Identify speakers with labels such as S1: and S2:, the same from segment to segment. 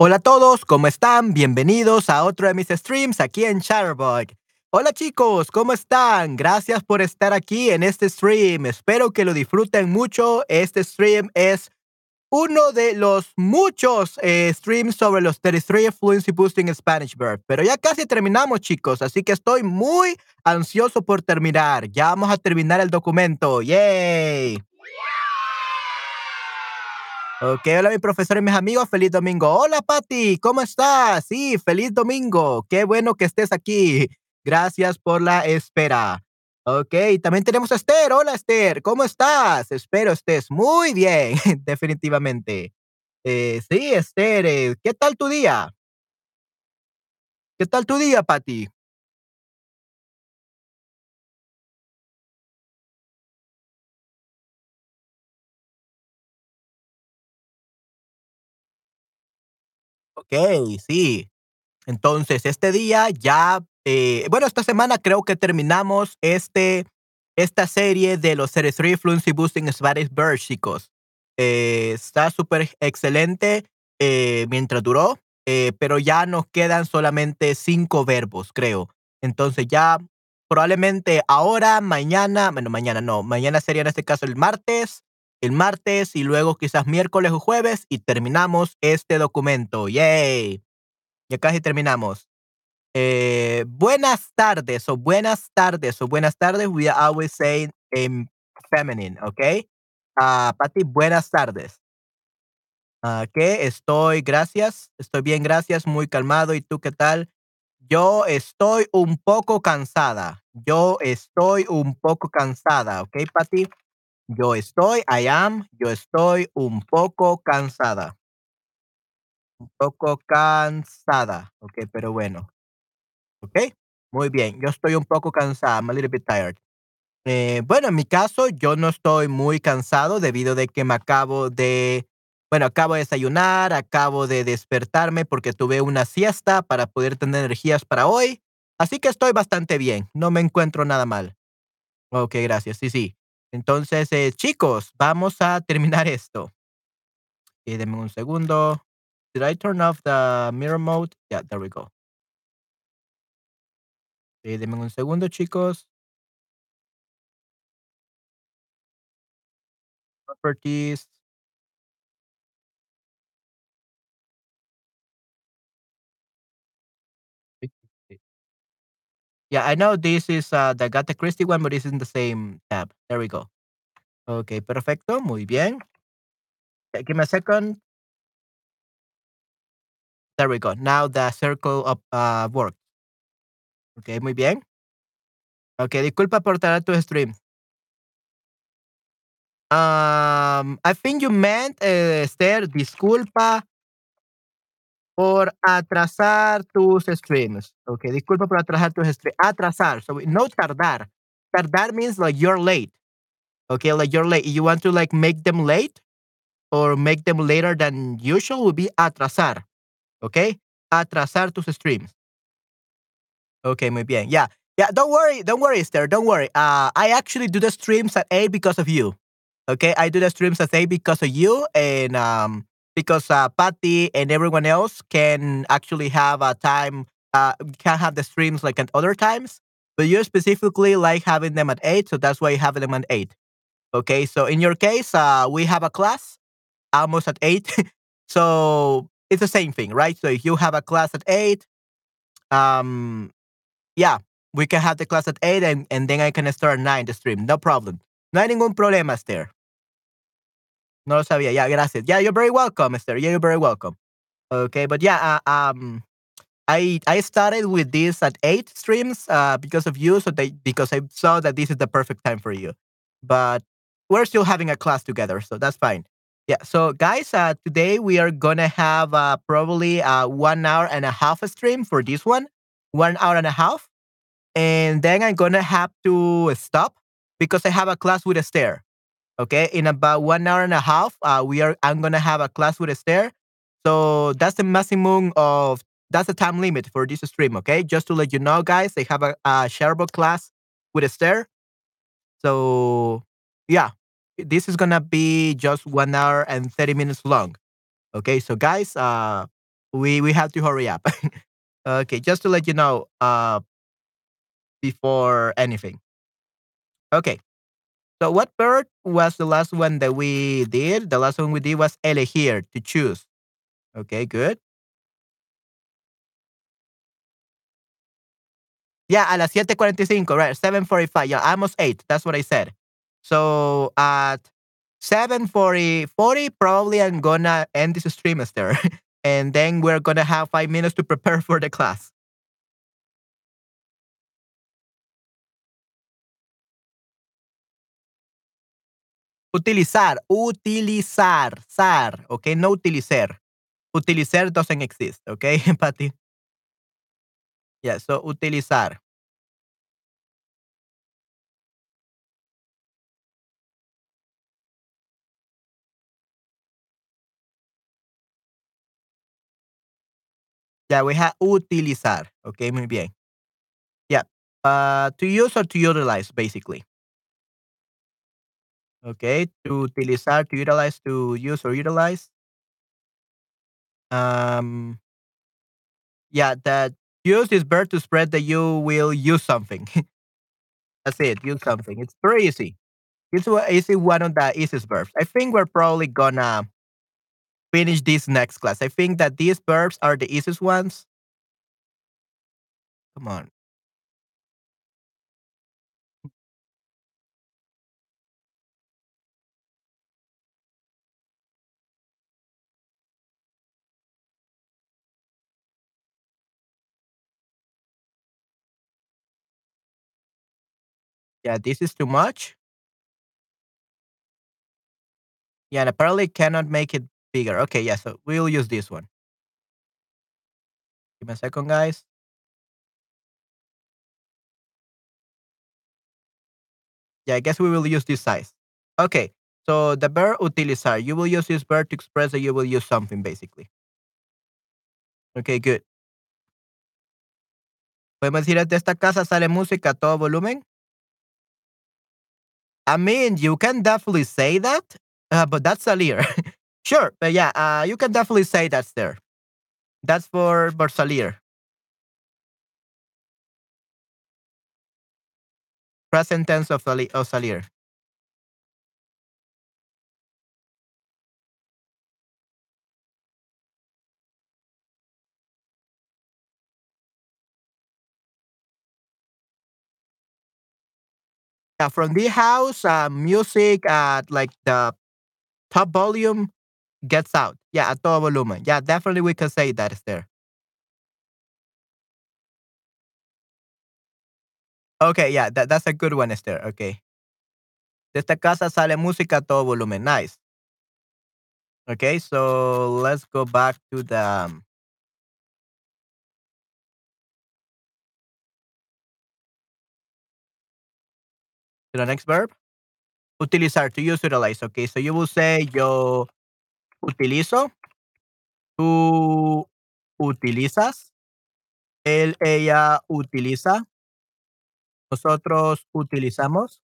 S1: Hola a todos, ¿cómo están? Bienvenidos a otro de mis streams aquí en Chatterbug. Hola chicos, ¿cómo están? Gracias por estar aquí en este stream. Espero que lo disfruten mucho. Este stream es uno de los muchos eh, streams sobre los 33 Fluency Boosting Spanish Verb. Pero ya casi terminamos, chicos, así que estoy muy ansioso por terminar. Ya vamos a terminar el documento. ¡Yay! Ok, hola mi profesor y mis amigos, feliz domingo. Hola Patti, ¿cómo estás? Sí, feliz domingo. Qué bueno que estés aquí. Gracias por la espera. Ok, también tenemos a Esther. Hola Esther, ¿cómo estás? Espero estés muy bien, definitivamente. Eh, sí, Esther, eh, ¿qué tal tu día? ¿Qué tal tu día, Patti? Ok, sí. Entonces, este día ya, eh, bueno, esta semana creo que terminamos este, esta serie de los 33 Fluency Boosting Spanish Birds, chicos. Eh, está súper excelente eh, mientras duró, eh, pero ya nos quedan solamente cinco verbos, creo. Entonces ya probablemente ahora, mañana, bueno, mañana no, mañana sería en este caso el martes, el martes y luego quizás miércoles o jueves y terminamos este documento. ¡Yay! Ya casi terminamos. Eh, buenas tardes o buenas tardes o buenas tardes. We always say in feminine, ¿ok? Ah, Pati, buenas tardes. ¿Qué? Estoy, gracias. Estoy bien, gracias. Muy calmado. ¿Y tú qué tal? Yo estoy un poco cansada. Yo estoy un poco cansada, ¿ok, Pati? Yo estoy, I am, yo estoy un poco cansada. Un poco cansada, ¿ok? Pero bueno. ¿Ok? Muy bien. Yo estoy un poco cansada. I'm a little bit tired. Eh, bueno, en mi caso, yo no estoy muy cansado debido de que me acabo de, bueno, acabo de desayunar, acabo de despertarme porque tuve una siesta para poder tener energías para hoy. Así que estoy bastante bien. No me encuentro nada mal. Ok, gracias. Sí, sí. Entonces, eh, chicos, vamos a terminar esto. Y un segundo. Did I turn off the mirror mode? Yeah, there we go. Un segundo, chicos. Properties. Yeah, I know this is uh, the Agatha Christie one, but it's in the same tab. There we go. Ok, perfecto. Muy bien. Okay, give me a second. There we go. Now the circle of uh, work. Ok, muy bien. Ok, disculpa por tardar tu stream. Um, I think you meant, uh, Esther, disculpa por atrasar tus streams. Okay, disculpa por atrasar tus streams. Atrasar. So no tardar. Tardar means like you're late. Okay, like you're late. You want to like make them late or make them later than usual would be atrasar. Okay? Atrasar tus streams. Okay, muy bien. Yeah. Yeah, don't worry, don't worry, Esther. Don't worry. Uh, I actually do the streams at 8 because of you. Okay, I do the streams at 8 because of you and um because uh, Patty and everyone else can actually have a time, uh, can have the streams like at other times, but you specifically like having them at 8, so that's why you have them at 8. Okay, so in your case, uh, we have a class almost at 8, so it's the same thing, right? So if you have a class at 8, um, yeah, we can have the class at 8 and, and then I can start 9 the stream, no problem. No ningún problema, Esther. No lo sabía. Yeah, gracias. Yeah, you're very welcome, Esther. Yeah, you're very welcome. Okay, but yeah, uh, um, I I started with this at eight streams uh, because of you, so they because I saw that this is the perfect time for you. But we're still having a class together, so that's fine. Yeah. So guys, uh, today we are gonna have uh, probably uh, one hour and a half a stream for this one, one hour and a half, and then I'm gonna have to stop because I have a class with Esther. Okay, in about one hour and a half, uh, we are. I'm gonna have a class with Esther. So that's the maximum of that's the time limit for this stream. Okay, just to let you know, guys, they have a, a shareable class with Esther. So yeah, this is gonna be just one hour and thirty minutes long. Okay, so guys, uh, We we have to hurry up. okay, just to let you know, uh, before anything. Okay. So what bird was the last one that we did? The last one we did was elegir, to choose. Okay, good. Yeah, a las siete cuarenta y cinco, right? 7:45. Yeah, almost 8. That's what I said. So at 7:40, 40, probably I'm gonna end this stream, Esther. and then we're gonna have five minutes to prepare for the class. Utilizar, utilizar, sar, okay? No utilizar. Utilizar doesn't exist, okay, Patty? Yeah, so utilizar. Yeah, we have utilizar. Okay, muy bien. Yeah. Uh, to use or to utilize, basically. Okay, to utilizar, to utilize, to use or utilize. Um, yeah, that use is verb to spread that you will use something. That's it, use something. It's very easy. It's wa- easy one of the easiest verbs. I think we're probably gonna finish this next class. I think that these verbs are the easiest ones. Come on. Yeah, this is too much. Yeah, and apparently cannot make it bigger. Okay, yeah, so we'll use this one. Give me a second, guys. Yeah, I guess we will use this size. Okay, so the verb utilizar. You will use this verb to express that you will use something, basically. Okay, good. ¿Podemos decir de esta casa sale música a todo volumen? I mean, you can definitely say that, uh, but that's salir. sure, but yeah, uh, you can definitely say that's there. That's for, for. Present tense of, of salir. Yeah, from the house, uh, music at like the top volume gets out. Yeah, at todo volumen. Yeah, definitely we can say that is there. Okay, yeah, that, that's a good one, Esther. Okay. De esta casa sale música a todo volumen. Nice. Okay, so let's go back to the um, the next verb. Utilizar, to use, utilize. Okay, so you will say yo utilizo, tú utilizas, él, ella utiliza, nosotros utilizamos,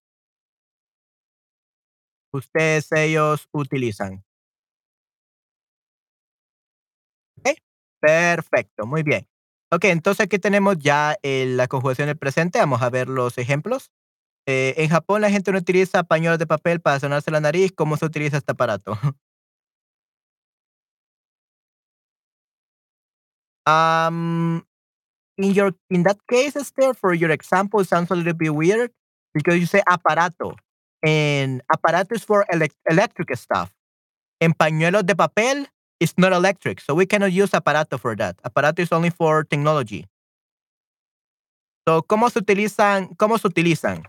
S1: ustedes, ellos utilizan. Ok, perfecto, muy bien. Ok, entonces aquí tenemos ya eh, la conjugación del presente. Vamos a ver los ejemplos. Eh, en Japón la gente no utiliza pañuelos de papel para sonarse la nariz. ¿Cómo se utiliza este aparato? in your in that case, Esther, for your example, sounds a little bit weird because you say aparato, and aparato for elec- electric stuff. And pañuelos de papel is not electric, so we cannot use aparato for that. Aparato is only for technology. So, ¿cómo se utilizan? ¿Cómo se utilizan?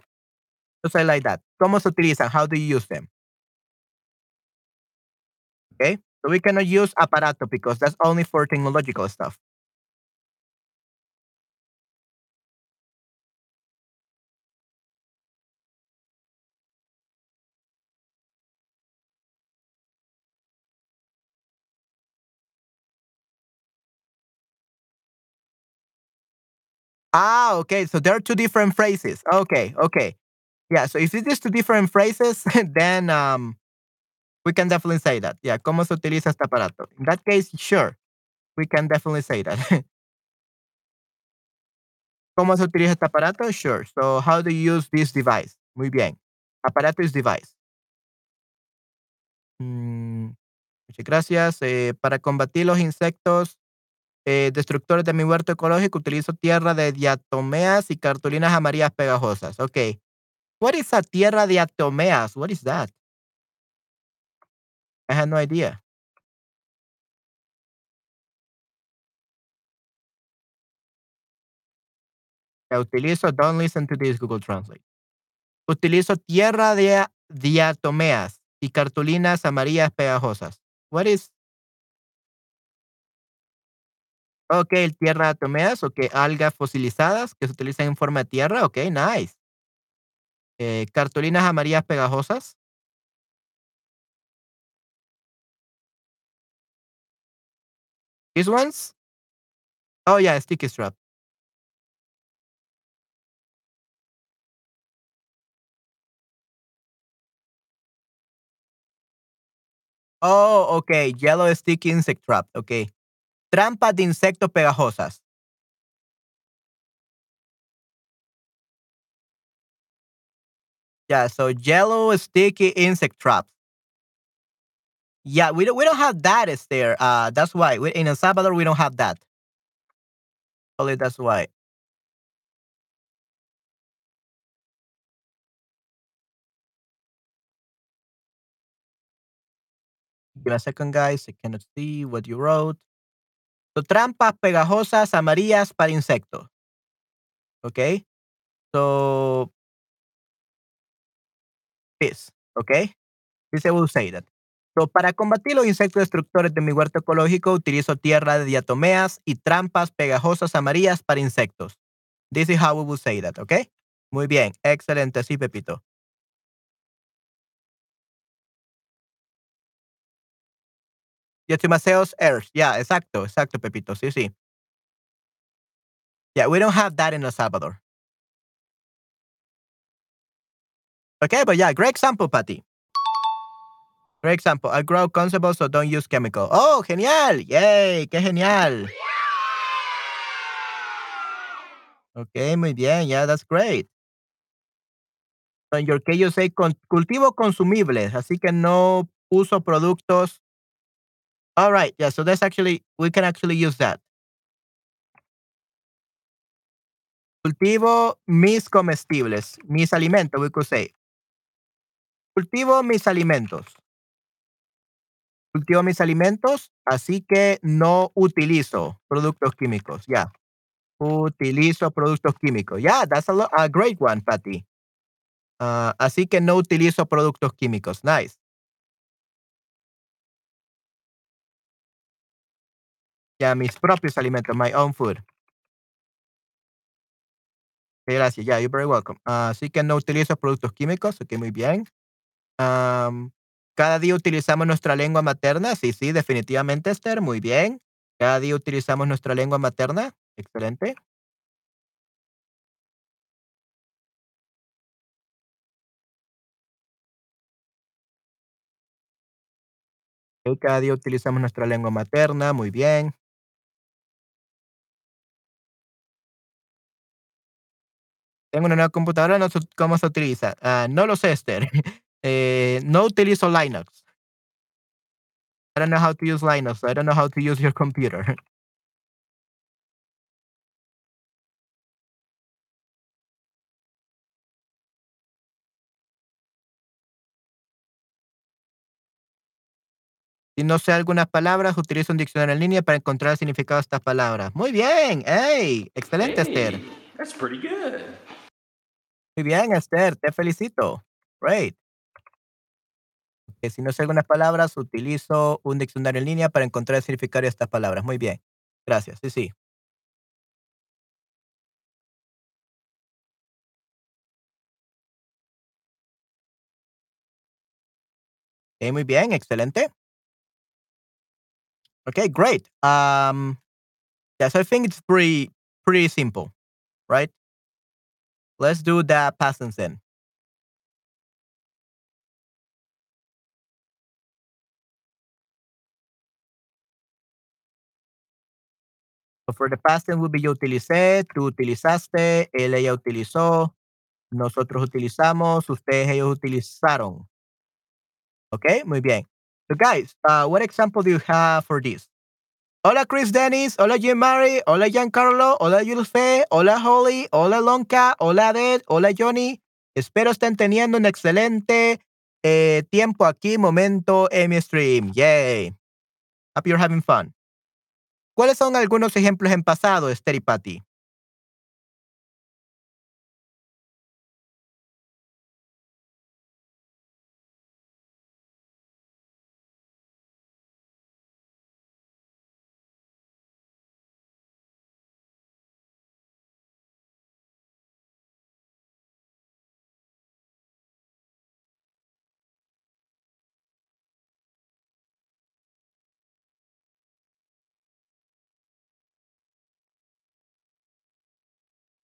S1: Just say like that. ¿Cómo se utilizan? How do you use them? Okay, so we cannot use aparato because that's only for technological stuff. Ah, okay. So there are two different phrases. Okay, okay. Yeah, so if it is two different phrases, then um we can definitely say that. Yeah, ¿cómo se utiliza este aparato? In that case, sure. We can definitely say that. ¿Cómo se utiliza este aparato? Sure. So, how do you use this device? Muy bien. Aparato is device. Mm, muchas gracias. Eh, para combatir los insectos eh, destructores de mi huerto ecológico, utilizo tierra de diatomeas y cartulinas amarillas pegajosas. Ok. What is a tierra de diatomeas? What is that? I had no idea. utilizo, don't listen to this Google Translate. Utilizo tierra de diatomeas y cartulinas amarillas pegajosas. What is? Ok, tierra de diatomeas, ok, algas fosilizadas que se utilizan en forma de tierra, ok, nice. Eh, cartulinas amarillas pegajosas. These ones? Oh yeah, sticky strap. Oh, okay. Yellow sticky insect trap. Okay. Trampas de insectos pegajosas. Yeah, so yellow sticky insect traps. Yeah, we don't we don't have that is there. Uh that's why. We, in El Salvador we don't have that. Only that's why. Give a second, guys. I cannot see what you wrote. So, trampas pegajosas amarillas para insectos. Okay. So, this. Okay. This I will say that. So, para combatir los insectos destructores de mi huerto ecológico, utilizo tierra de diatomeas y trampas pegajosas amarillas para insectos. This is how we will say that, okay? Muy bien, excelente, sí, Pepito. Earth. Yeah, exacto, exacto, Pepito. Sí, sí. Yeah, we don't have that in El Salvador. Okay, but yeah, great example, Patty. Great example. I grow constable, so don't use chemical. Oh, genial. Yay, qué genial. Okay, muy bien. Yeah, that's great. So in your case, you say cultivo consumibles, así que no uso productos all right. Yeah. So that's actually, we can actually use that. Cultivo mis comestibles, mis alimentos, we could say. Cultivo mis alimentos. Cultivo mis alimentos, así que no utilizo productos químicos. Ya. Utilizo productos químicos. Yeah, that's a, a great one, Patty. Uh, así que no utilizo productos químicos. Nice. Ya, mis propios alimentos, my own food. Gracias, ya, you're very welcome. Así que no utilizo productos químicos, ok, muy bien. Cada día utilizamos nuestra lengua materna, sí, sí, definitivamente, Esther, muy bien. Cada día utilizamos nuestra lengua materna, excelente. cada día utilizamos nuestra lengua materna, muy bien. Tengo una nueva computadora, cómo se utiliza. Ah, no lo sé, Esther. Eh, no utilizo Linux. I don't know how to use Linux. I don't know how to use your computer. Si no sé algunas palabras, utilizo un diccionario en línea para encontrar el significado de estas palabras. Muy bien. ¡Ey! Excelente, Esther.
S2: That's pretty good.
S1: Muy bien, Esther, te felicito. Great. Si no sé algunas palabras, utilizo un diccionario en línea para encontrar el significado de estas palabras. Muy bien. Gracias. Sí, sí. muy bien, excelente. Okay, great. Um, I think it's pretty pretty simple, right? Let's do the past tense then. So for the past tense will be yo utilicé, tú utilizaste, él, ella utilizó, nosotros utilizamos, ustedes, ellos utilizaron. Okay, muy bien. So guys, uh, what example do you have for this? Hola Chris Dennis, hola Jim Mary, hola Giancarlo, hola Yulfe, hola Holly, hola Lonka, hola Ded, hola Johnny. Espero estén teniendo un excelente eh, tiempo aquí, momento en mi stream. Yay. Hope you're having fun. ¿Cuáles son algunos ejemplos en pasado, Esther Patty?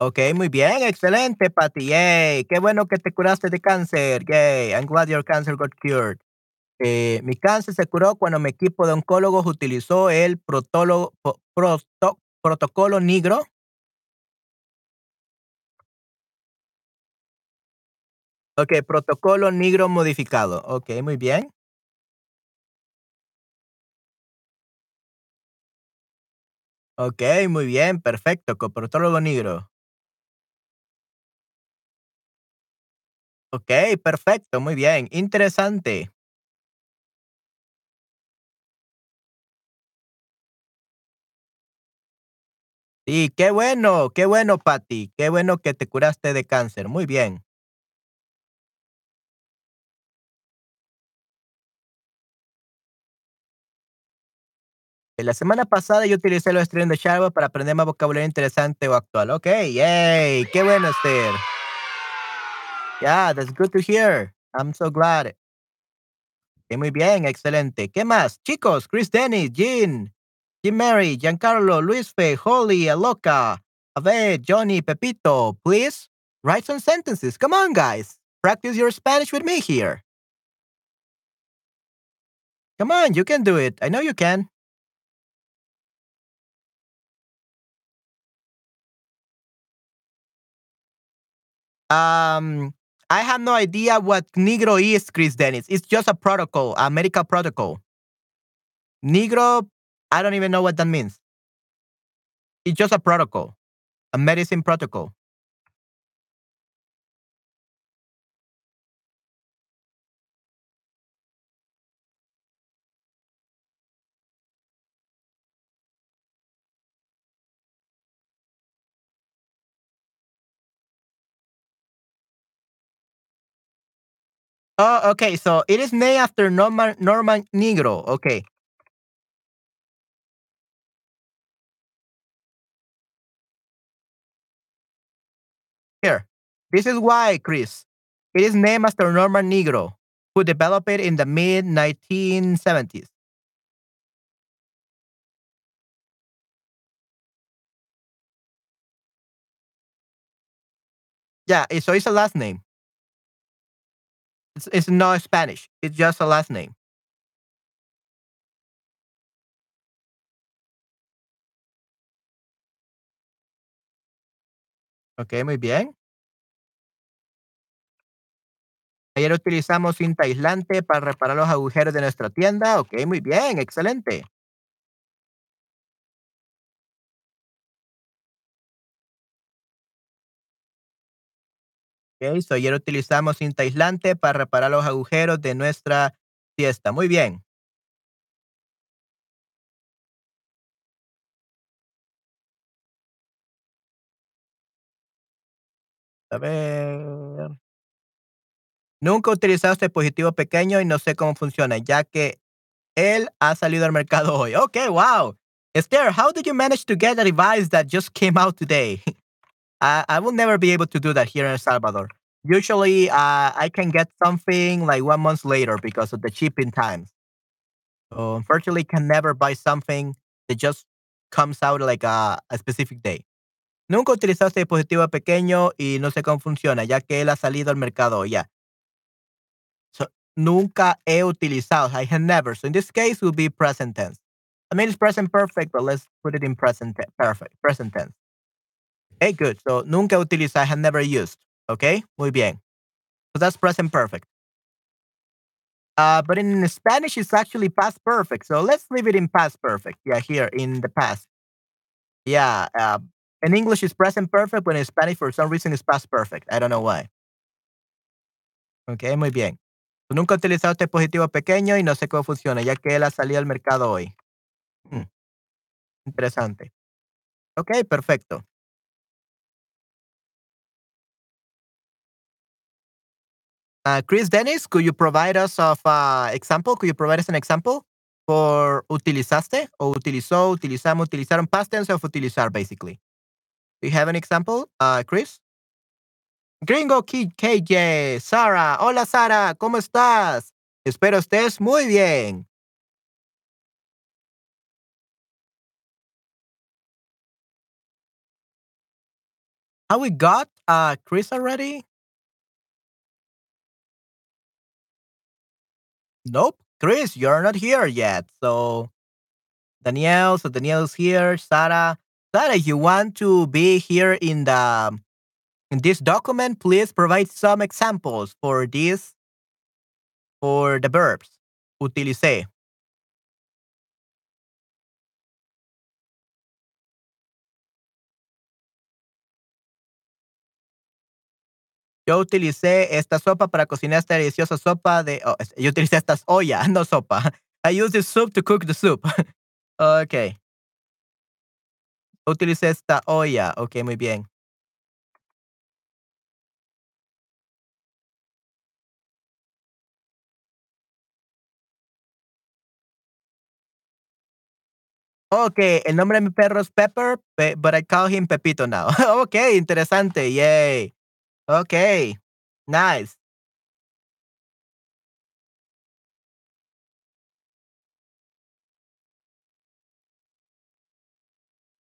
S1: Ok, muy bien, excelente, Patty. Yay, qué bueno que te curaste de cáncer. Yay, I'm glad your cancer got cured. Eh, mi cáncer se curó cuando mi equipo de oncólogos utilizó el protocolo negro. Ok, protocolo negro modificado. Ok, muy bien. Ok, muy bien, perfecto, con protocolo negro. Ok, perfecto, muy bien, interesante. Sí, qué bueno, qué bueno, Patty, qué bueno que te curaste de cáncer, muy bien. La semana pasada yo utilicé los streams de Sharp para aprender más vocabulario interesante o actual. Ok, yay, qué bueno, Esther. Yeah, that's good to hear. I'm so glad. Okay, muy bien, excelente. ¿Qué más? Chicos, Chris Dennis, Jean, Jim Mary, Giancarlo, Luis Fe, Holly, Aloca, Ave, Johnny, Pepito, please write some sentences. Come on, guys. Practice your Spanish with me here. Come on, you can do it. I know you can. Um, I have no idea what Nigro is, Chris Dennis. It's just a protocol, a medical protocol. Nigro, I don't even know what that means. It's just a protocol, a medicine protocol. Oh, okay. So it is named after Norman Norman Nigro. Okay. Here. This is why, Chris. It is named after Norman Nigro, who developed it in the mid 1970s. Yeah, so it's a last name. It's, not Spanish. It's just a last name. Ok, muy bien. Ayer utilizamos cinta aislante para reparar los agujeros de nuestra tienda. Ok, muy bien, excelente. Ok, so ayer utilizamos cinta aislante para reparar los agujeros de nuestra fiesta. Muy bien. A ver. Nunca he utilizado este dispositivo pequeño y no sé cómo funciona, ya que él ha salido al mercado hoy. Okay, wow. Esther, how did you manage to get a device that just came out today? I, I will never be able to do that here in El Salvador. Usually, uh, I can get something like one month later because of the shipping times. So unfortunately, can never buy something that just comes out like a, a specific day. Nunca utilizaste dispositivo pequeño y no sé cómo funciona, ya que él ha salido al mercado ya. So, nunca he utilizado. I have never. So in this case, will be present tense. I mean, it's present perfect, but let's put it in present perfect, present tense. Okay, good. So, nunca utiliza, I have never used. Okay, muy bien. So that's present perfect. Uh, but in Spanish, it's actually past perfect. So let's leave it in past perfect. Yeah, here in the past. Yeah. Uh, in English, it's present perfect, but in Spanish, for some reason, it's past perfect. I don't know why. Ok, muy bien. Nunca has utilizado este dispositivo pequeño y no sé cómo funciona, ya que él ha salido al mercado hoy. Hmm, Interesante. Ok, perfecto. Uh, Chris Dennis, could you provide us of uh, example? Could you provide us an example for utilizaste o utilizó, utilizamos, utilizaron past tense of utilizar basically? Do you have an example, uh, Chris? Gringo Kid KJ, Sara, hola Sara, ¿cómo estás? Espero estés muy bien. Have we got uh Chris already? Nope. Chris, you're not here yet. So Danielle, so Danielle's here. Sarah, Sarah, you want to be here in the in this document, please provide some examples for this for the verbs. Utilicé. Yo utilicé esta sopa para cocinar esta deliciosa sopa de. Oh, yo utilicé esta olla, no sopa. I used the soup to cook the soup. okay. Utilicé esta olla. Ok, muy bien. Okay, el nombre de mi perro es Pepper, pe- but I call him Pepito now. okay, interesante. Yay. Okay. Nice.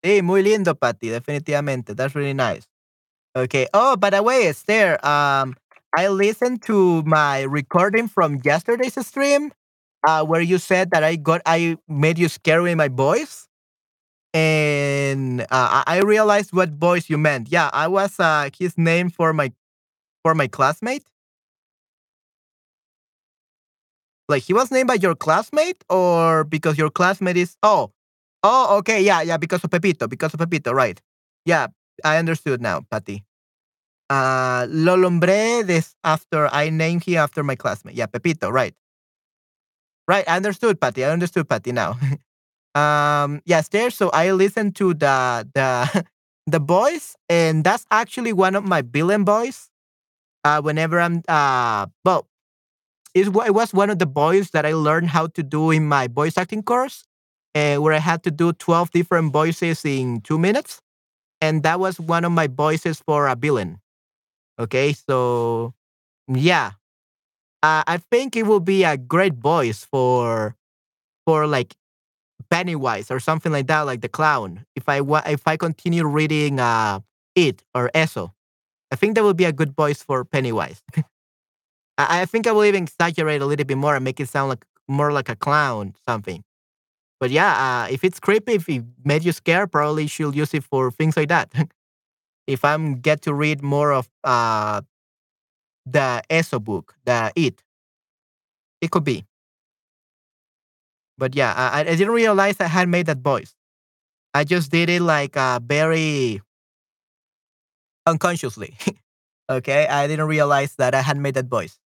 S1: Sí, muy lindo, Patty, definitivamente. That's really nice. Okay. Oh, by the way, Esther, um, I listened to my recording from yesterday's stream, uh, where you said that I got I made you scary in my voice, and uh, I realized what voice you meant. Yeah, I was uh, his name for my for my classmate. Like he was named by your classmate, or because your classmate is oh oh okay yeah yeah because of Pepito because of Pepito right yeah I understood now Patty. Uh, lo nombré this after I named him after my classmate. Yeah, Pepito, right. Right, I understood, Patty. I understood, Patty, now. um, yes, there. So I listen to the the the voice, and that's actually one of my villain voice. Uh, whenever I'm uh, well, it, wa- it was one of the voice that I learned how to do in my voice acting course, uh, where I had to do twelve different voices in two minutes, and that was one of my voices for a villain. Okay, so yeah, uh, I think it will be a great voice for for like Pennywise or something like that, like the clown. If I wa- if I continue reading uh it or Eso, I think that would be a good voice for Pennywise. I, I think I will even exaggerate a little bit more and make it sound like more like a clown something. But yeah, uh, if it's creepy, if it made you scared, probably should use it for things like that. if I'm get to read more of uh the Eso book, the It, it could be. But yeah, I, I didn't realize I had made that voice. I just did it like uh, very unconsciously. okay, I didn't realize that I had made that voice.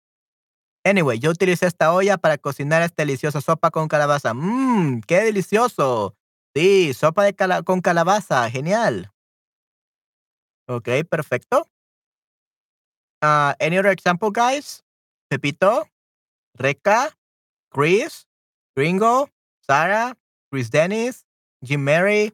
S1: Anyway, yo utilicé esta olla para cocinar esta deliciosa sopa con calabaza. Mmm, qué delicioso. Sí, sopa de cala- con calabaza, genial. Okay, perfecto. Uh, any other example, guys? Pepito, Reca, Chris, Gringo, Sarah, Chris Dennis, Jim Mary,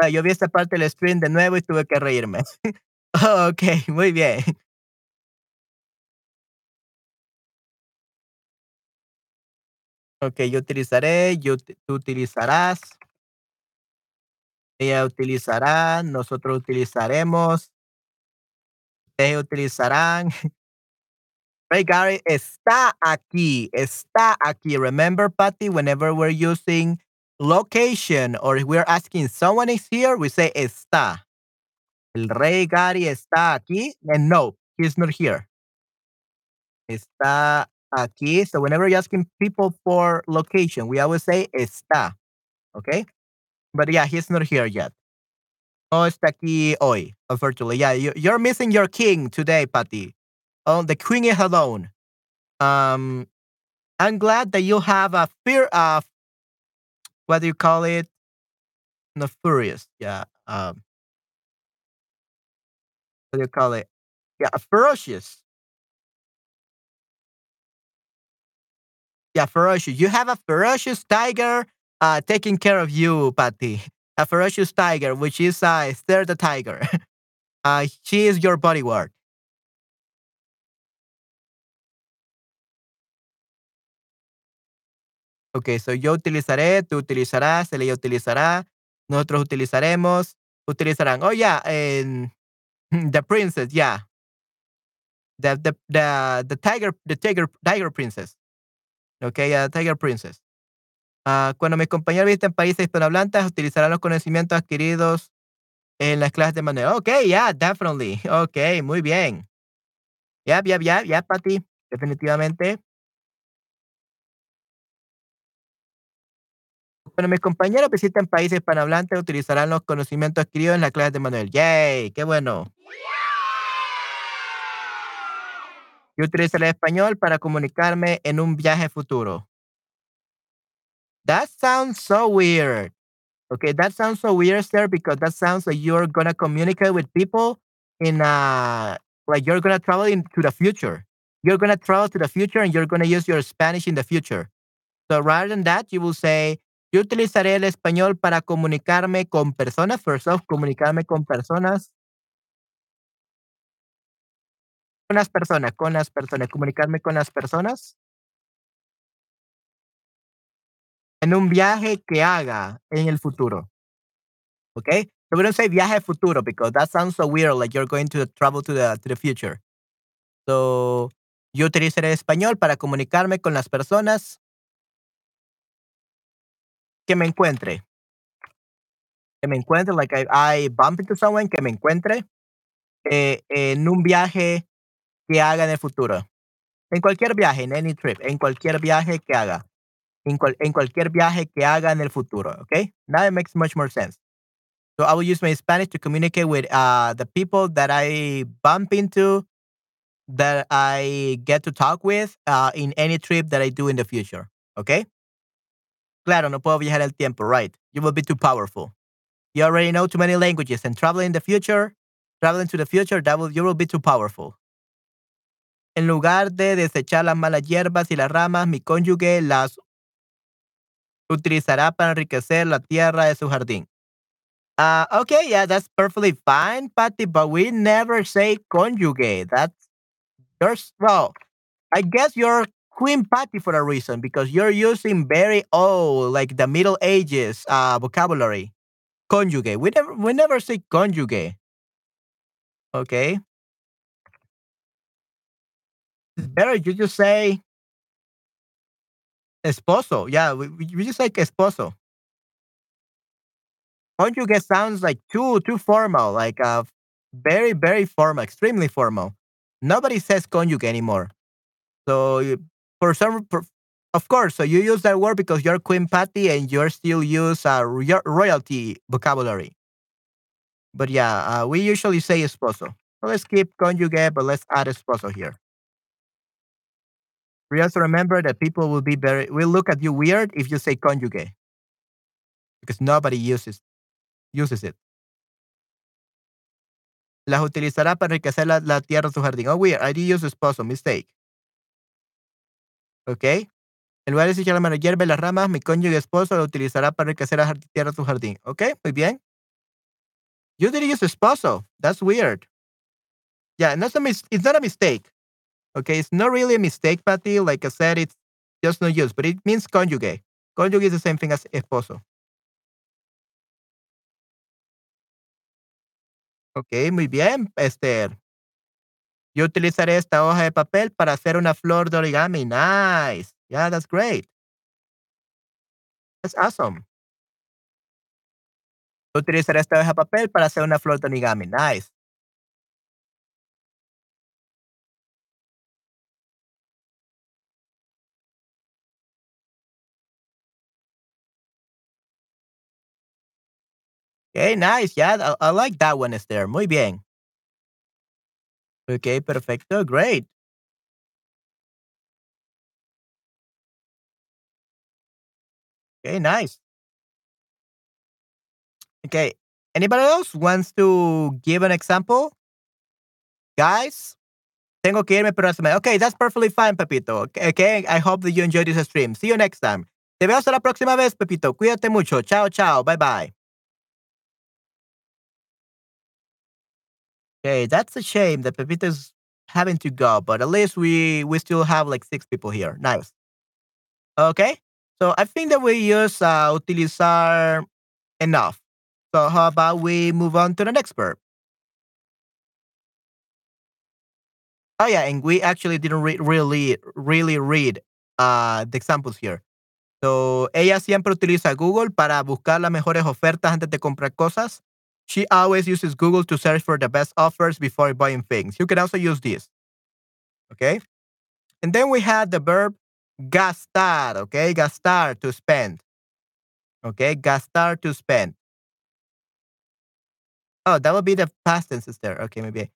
S1: Ah, yo vi esta parte del stream de nuevo y tuve que reírme. Okey, muy bien. Okey, yo utilizaré, yo tú utilizarás. Ella utilizará, nosotros utilizaremos, ustedes utilizarán. Ray Gary está aquí, está aquí. Remember, Patty, whenever we're using location or we're asking someone is here, we say está. El Rey Gary está aquí. And no, he's not here. Está aquí. So whenever you're asking people for location, we always say está. Okay? But yeah, he's not here yet. No está aquí hoy, unfortunately. Yeah, you, you're missing your king today, Patty. Oh, the queen is alone. Um, I'm glad that you have a fear of what do you call it? No, furious. Yeah. Um, what do you call it? Yeah, ferocious. Yeah, ferocious. You have a ferocious tiger uh, taking care of you, Patty. A ferocious tiger, which is uh, the tiger. uh, she is your bodyguard. Ok, so yo utilizaré, tú utilizarás, ella utilizará, nosotros utilizaremos, utilizarán. Oh, yeah, and the princess, yeah. The, the, the, the tiger, the tiger, tiger princess. Okay, uh, tiger princess. Uh, cuando mis compañeros visiten países hispanohablantes, utilizarán los conocimientos adquiridos en las clases de manera. Ok, yeah, definitely. Ok, muy bien. Yep, yep, yep, yep, Patty. Definitivamente. Cuando mis compañeros visiten países hispanohablantes, utilizarán los conocimientos adquiridos en las clases de Manuel. ¡Yay! ¡Qué bueno! Yo utilizaré el español para comunicarme en un viaje futuro. That sounds so weird. Okay, that sounds so weird, sir, because that sounds like you're gonna communicate with people in uh like you're gonna travel into the future. You're gonna travel to the future and you're gonna use your Spanish in the future. So rather than that, you will say, yo utilizaré el español para comunicarme con personas. First off, comunicarme con personas. Con las personas, con las personas, comunicarme con las personas. En un viaje que haga en el futuro. Okay? So we don't say viaje futuro because that sounds so weird, like you're going to travel to the, to the future. So, yo utilizaré español para comunicarme con las personas que me encuentre. Que me encuentre, like I, bump into someone, que me encuentre eh, en un viaje que haga en el futuro. En cualquier viaje, en any trip, en cualquier viaje que haga. En, cual, en cualquier viaje que haga en el futuro, okay? Now it makes much more sense. So I will use my Spanish to communicate with uh, the people that I bump into, that I get to talk with uh, in any trip that I do in the future, okay? Claro, no puedo viajar el tiempo, right? You will be too powerful. You already know too many languages and traveling in the future, traveling to the future, that will, you will be too powerful. En lugar de desechar las malas hierbas y las ramas, mi cónyuge las utilizará para enriquecer la tierra de su jardín. Uh, okay, yeah, that's perfectly fine, Patty, but we never say conjugate. That's there's well, I guess you're Queen Patty for a reason because you're using very old, like the Middle Ages uh, vocabulary. Conjugate. We never we never say conjugate. Okay. It's better you just say esposo. Yeah, we, we just like esposo. Conjugate sounds like too too formal, like uh very very formal, extremely formal. Nobody says conjugate anymore. So you, for some, for, of course, so you use that word because you're Queen Patty and you're still use uh, ro- royalty vocabulary. But yeah, uh, we usually say esposo. So let's keep conjugate, but let's add esposo here. We also remember that people will be very will look at you weird if you say conjugate because nobody uses uses it. Las utilizará para enriquecer la, la tierra su jardín. Oh, weird. I did use esposo. Mistake. ¿Ok? En lugar de desechar la hierba y las ramas, mi cónyuge esposo lo utilizará para enriquecer la tierra su jardín. ¿Ok? Muy bien. You didn't use esposo. That's weird. Yeah, it's not a mistake. Okay, it's not really a mistake, Patty. Like I said, it's just no use, but it means conjugate. Conjugate is the same thing as esposo. Okey, muy bien, Esther. Yo utilizaré esta hoja de papel para hacer una flor de origami. Nice. Yeah, that's great. That's awesome. Utilizaré esta hoja de papel para hacer una flor de origami. Nice. Okay, nice. Yeah, I, I like that one, Esther. Muy bien. Okay, perfecto. Great. Okay, nice. Okay. Anybody else wants to give an example? Guys, tengo que irme, pero me- Okay, that's perfectly fine, Pepito. Okay, okay, I hope that you enjoyed this stream. See you next time. Te veo hasta la próxima vez, Pepito. Cuídate mucho. Chao, chao. Bye, bye. Okay, that's a shame that Pepito's having to go, but at least we we still have like six people here. Nice. Okay. So I think that we use uh, utilizar enough. So how about we move on to the next verb? Oh yeah, and we actually didn't re- really really read uh, the examples here. So ella siempre utiliza Google para buscar las mejores ofertas antes de comprar cosas. She always uses Google to search for the best offers before buying things. You can also use this. Okay. And then we had the verb gastar. Okay. Gastar to spend. Okay. Gastar to spend. Oh, that would be the past tense there. Okay, maybe.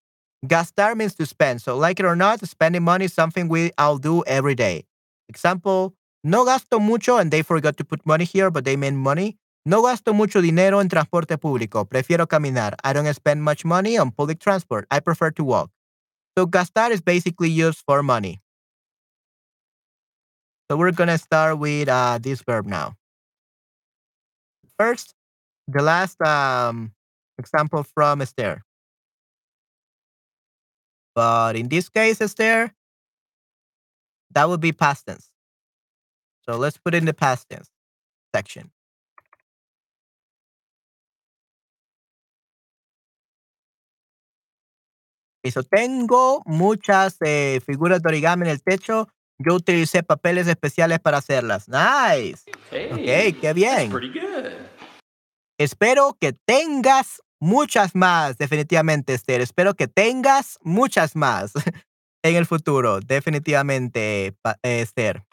S1: Gastar means to spend. So, like it or not, spending money is something we all do every day. Example, no gasto mucho, and they forgot to put money here, but they meant money. No gasto mucho dinero en transporte público. Prefiero caminar. I don't spend much money on public transport. I prefer to walk. So, gastar is basically used for money. So, we're going to start with uh, this verb now. First, the last um, example from Esther. But in this case, Esther, that would be past tense. So let's put in the past tense section. Eso, tengo muchas eh, figuras de origami en el techo. Yo utilicé papeles especiales para hacerlas. Nice.
S2: Hey,
S1: qué bien.
S2: pretty good.
S1: Espero que tengas muchas más, definitivamente, Esther. Espero que tengas muchas más en el futuro, definitivamente, eh, Esther.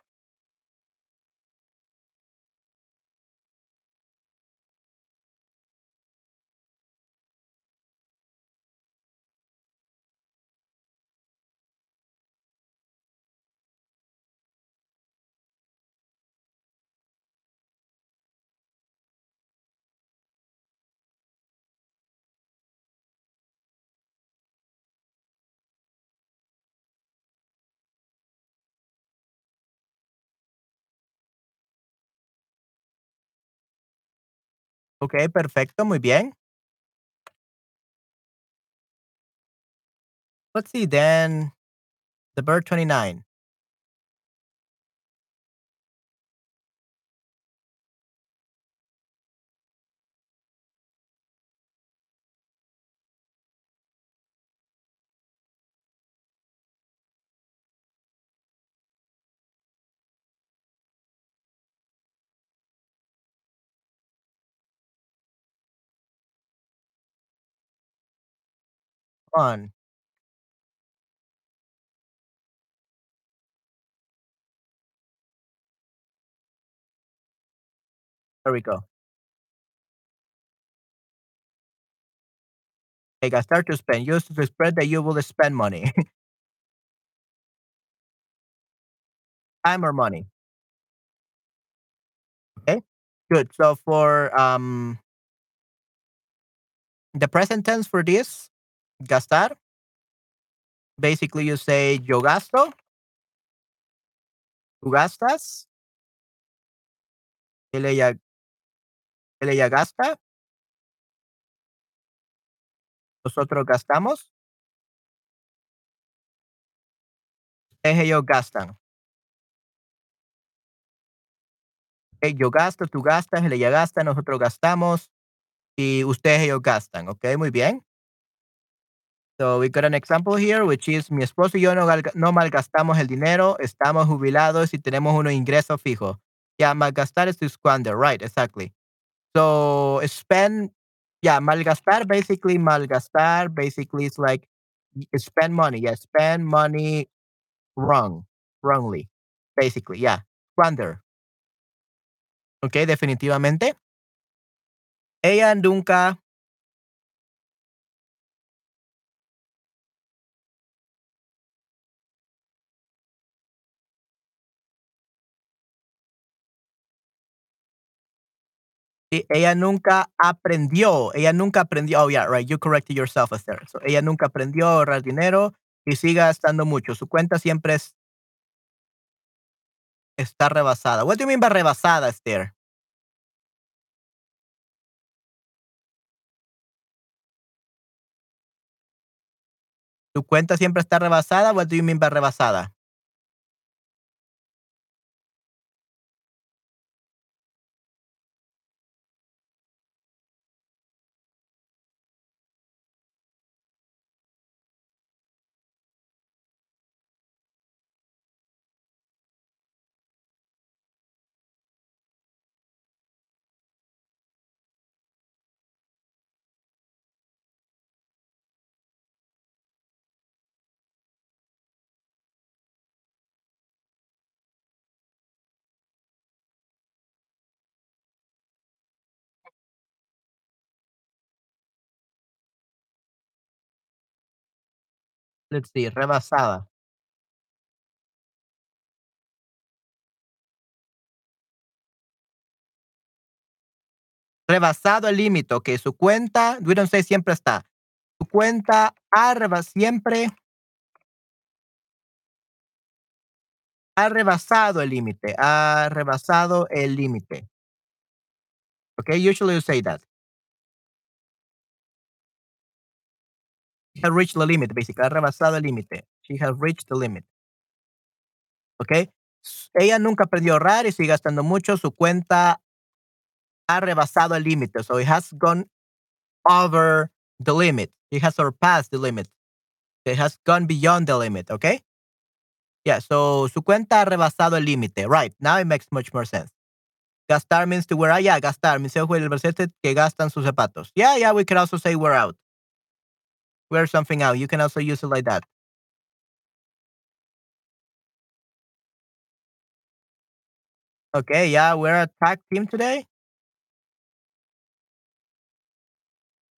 S1: Ok, perfecto, muy bien. Let's see then. The bird 29. On. There we go. Okay, start to spend. Use to spread that you will spend money. Time or money. Okay. Good. So for um the present tense for this, gastar, basically you say yo gasto, tú gastas, él ella, él ella gasta, nosotros gastamos, ellos gastan. Yo gasto, tú gastas, ella gasta, nosotros gastamos y ustedes ellos gastan. Ok, muy bien. So we got an example here, which is mi esposo y yo no, no malgastamos el dinero, estamos jubilados y tenemos unos ingresos fijos. Yeah, malgastar is to squander, right? Exactly. So spend, yeah, malgastar basically, malgastar basically is like spend money. Yeah, spend money wrong, wrongly, basically. Yeah, squander. Ok, definitivamente. Ella nunca ella nunca aprendió, ella nunca aprendió oh, yeah, right, you corrected yourself, Esther. So, ella nunca aprendió a ahorrar dinero y sigue gastando mucho. Su cuenta siempre es está rebasada. What do you mean by rebasada, Esther? ¿Tu cuenta siempre está rebasada? What do you mean by rebasada? Let's see, rebasada. Rebasado el límite, okey, su cuenta, we don't say siempre está. Su cuenta ha reba siempre ha rebasado el límite, ha rebasado el límite. Okay, usually you say that. Has reached the limit, basically, ha rebasado el límite. She has reached the limit. S ella nunca aprendió a ahorrar y sigue gastando mucho, su cuenta ha rebasado el límite, so it has gone over the limit. It has surpassed the limit. It has gone beyond the limit, okay? Yeah, so su cuenta ha rebasado el límite. Right, now it makes much more sense. Gastar means to wear out. Yeah, gastar means el versete que gastan sus zapatos. Yeah, yeah, we can also say wear out. Wear something out. You can also use it like that. Okay, yeah, we're a tag team today.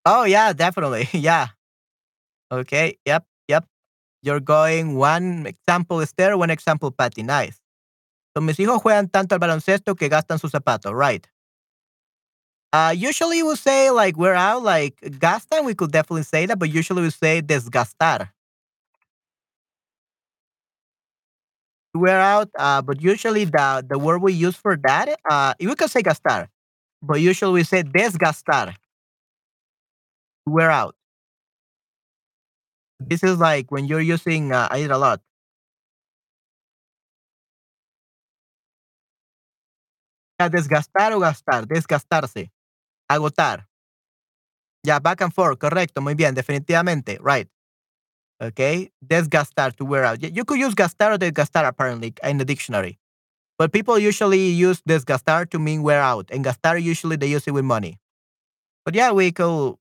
S1: Oh, yeah, definitely. Yeah. Okay, yep, yep. You're going one example Esther, one example Patty. Nice. So mis hijos juegan tanto al baloncesto que gastan sus zapatos. Right. Uh, usually we say like we're out, like gastan. We could definitely say that, but usually we say desgastar. We're out, uh, but usually the the word we use for that, uh, we could say gastar, but usually we say desgastar. We're out. This is like when you're using uh, I eat a lot. Desgastar o gastar, desgastarse, agotar. Yeah, back and forth, correcto, muy bien, definitivamente, right. Okay, desgastar to wear out. You could use gastar or desgastar apparently in the dictionary, but people usually use desgastar to mean wear out, and gastar usually they use it with money. But yeah, we could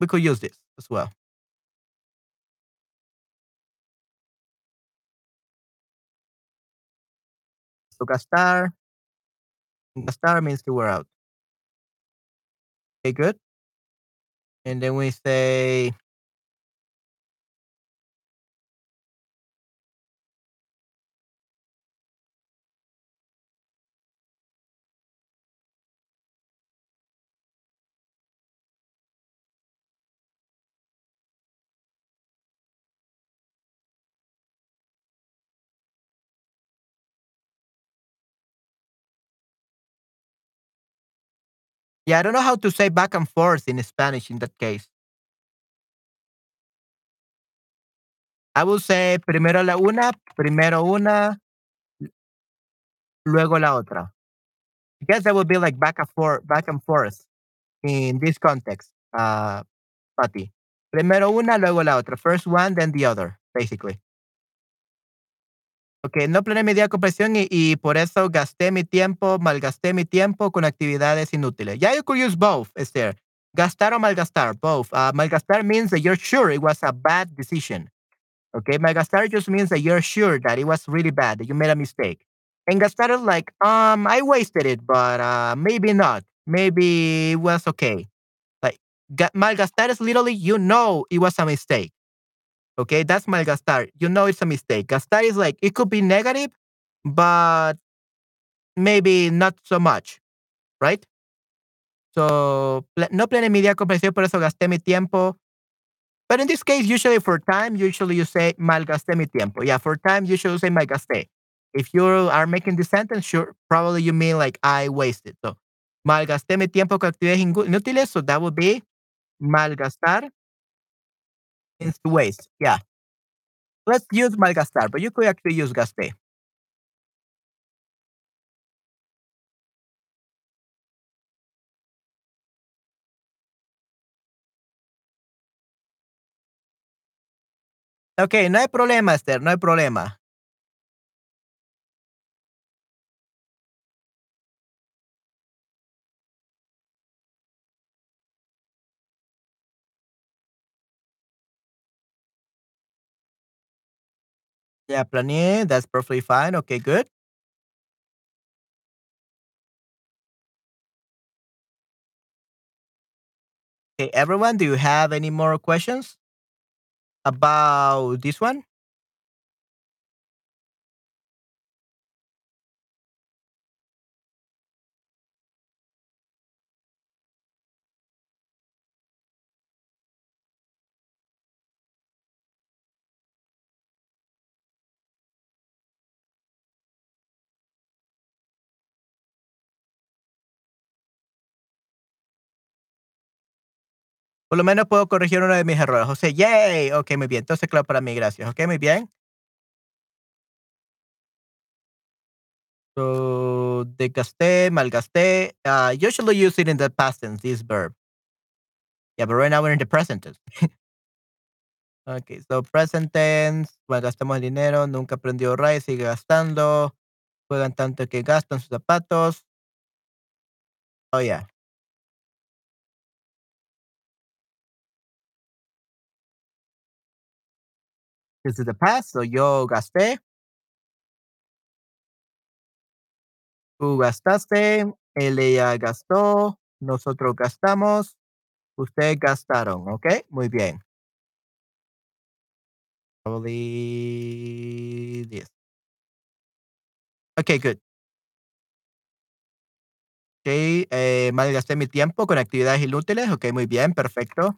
S1: we could use this as well. So gastar, gastar means to wear out. Okay, good. And then we say Yeah, I don't know how to say back and forth in Spanish in that case. I will say primero la una, primero una, luego la otra. I guess that would be like back and forth, back and forth in this context, uh, Patty. Primero una, luego la otra. First one, then the other, basically. Okey, no planeé mi día y por eso gasté mi tiempo, malgasté mi tiempo con actividades inútiles. Yeah, you could use both, Esther. Gastar o malgastar, both. Uh, malgastar means that you're sure it was a bad decision. Okay, malgastar just means that you're sure that it was really bad, that you made a mistake. And gastar is like, um, I wasted it, but uh, maybe not. Maybe it was okay. Like, ga- malgastar is literally you know it was a mistake. Okay, that's malgastar. You know it's a mistake. Gastar is like it could be negative, but maybe not so much, right? So, no planeé con presión, por eso gasté mi tiempo. But in this case, usually for time, usually you say malgasté mi tiempo. Yeah, for time, usually you say malgasté. If you are making this sentence, sure, probably you mean like I wasted. So, malgasté mi tiempo con actividades inútiles. So that would be malgastar means to waste. Yeah. Let's use malgastar, but you could actually use gasté. Okay, no hay problema, Esther, no hay problema. Yeah, planeé. That's perfectly fine. Okay, good. Okay, everyone, do you have any more questions about this one? Por lo menos puedo corregir uno de mis errores. José, yay. Ok, muy bien. Entonces, claro, para mí, gracias. Ok, muy bien. So, desgasté, malgasté. Uh, usually use it in the past tense, this verb. Yeah, but right now we're in the present tense. okay, so present tense, malgastamos el dinero, nunca aprendió Ray, sigue gastando. Juegan tanto que gastan sus zapatos. Oh, yeah. This is the past, so yo gasté. Tú gastaste, ella gastó, nosotros gastamos, ustedes gastaron, ¿ok? Muy bien. Probably this. Okay, good. Ok, eh, malgasté mi tiempo con actividades inútiles. Ok, muy bien, perfecto.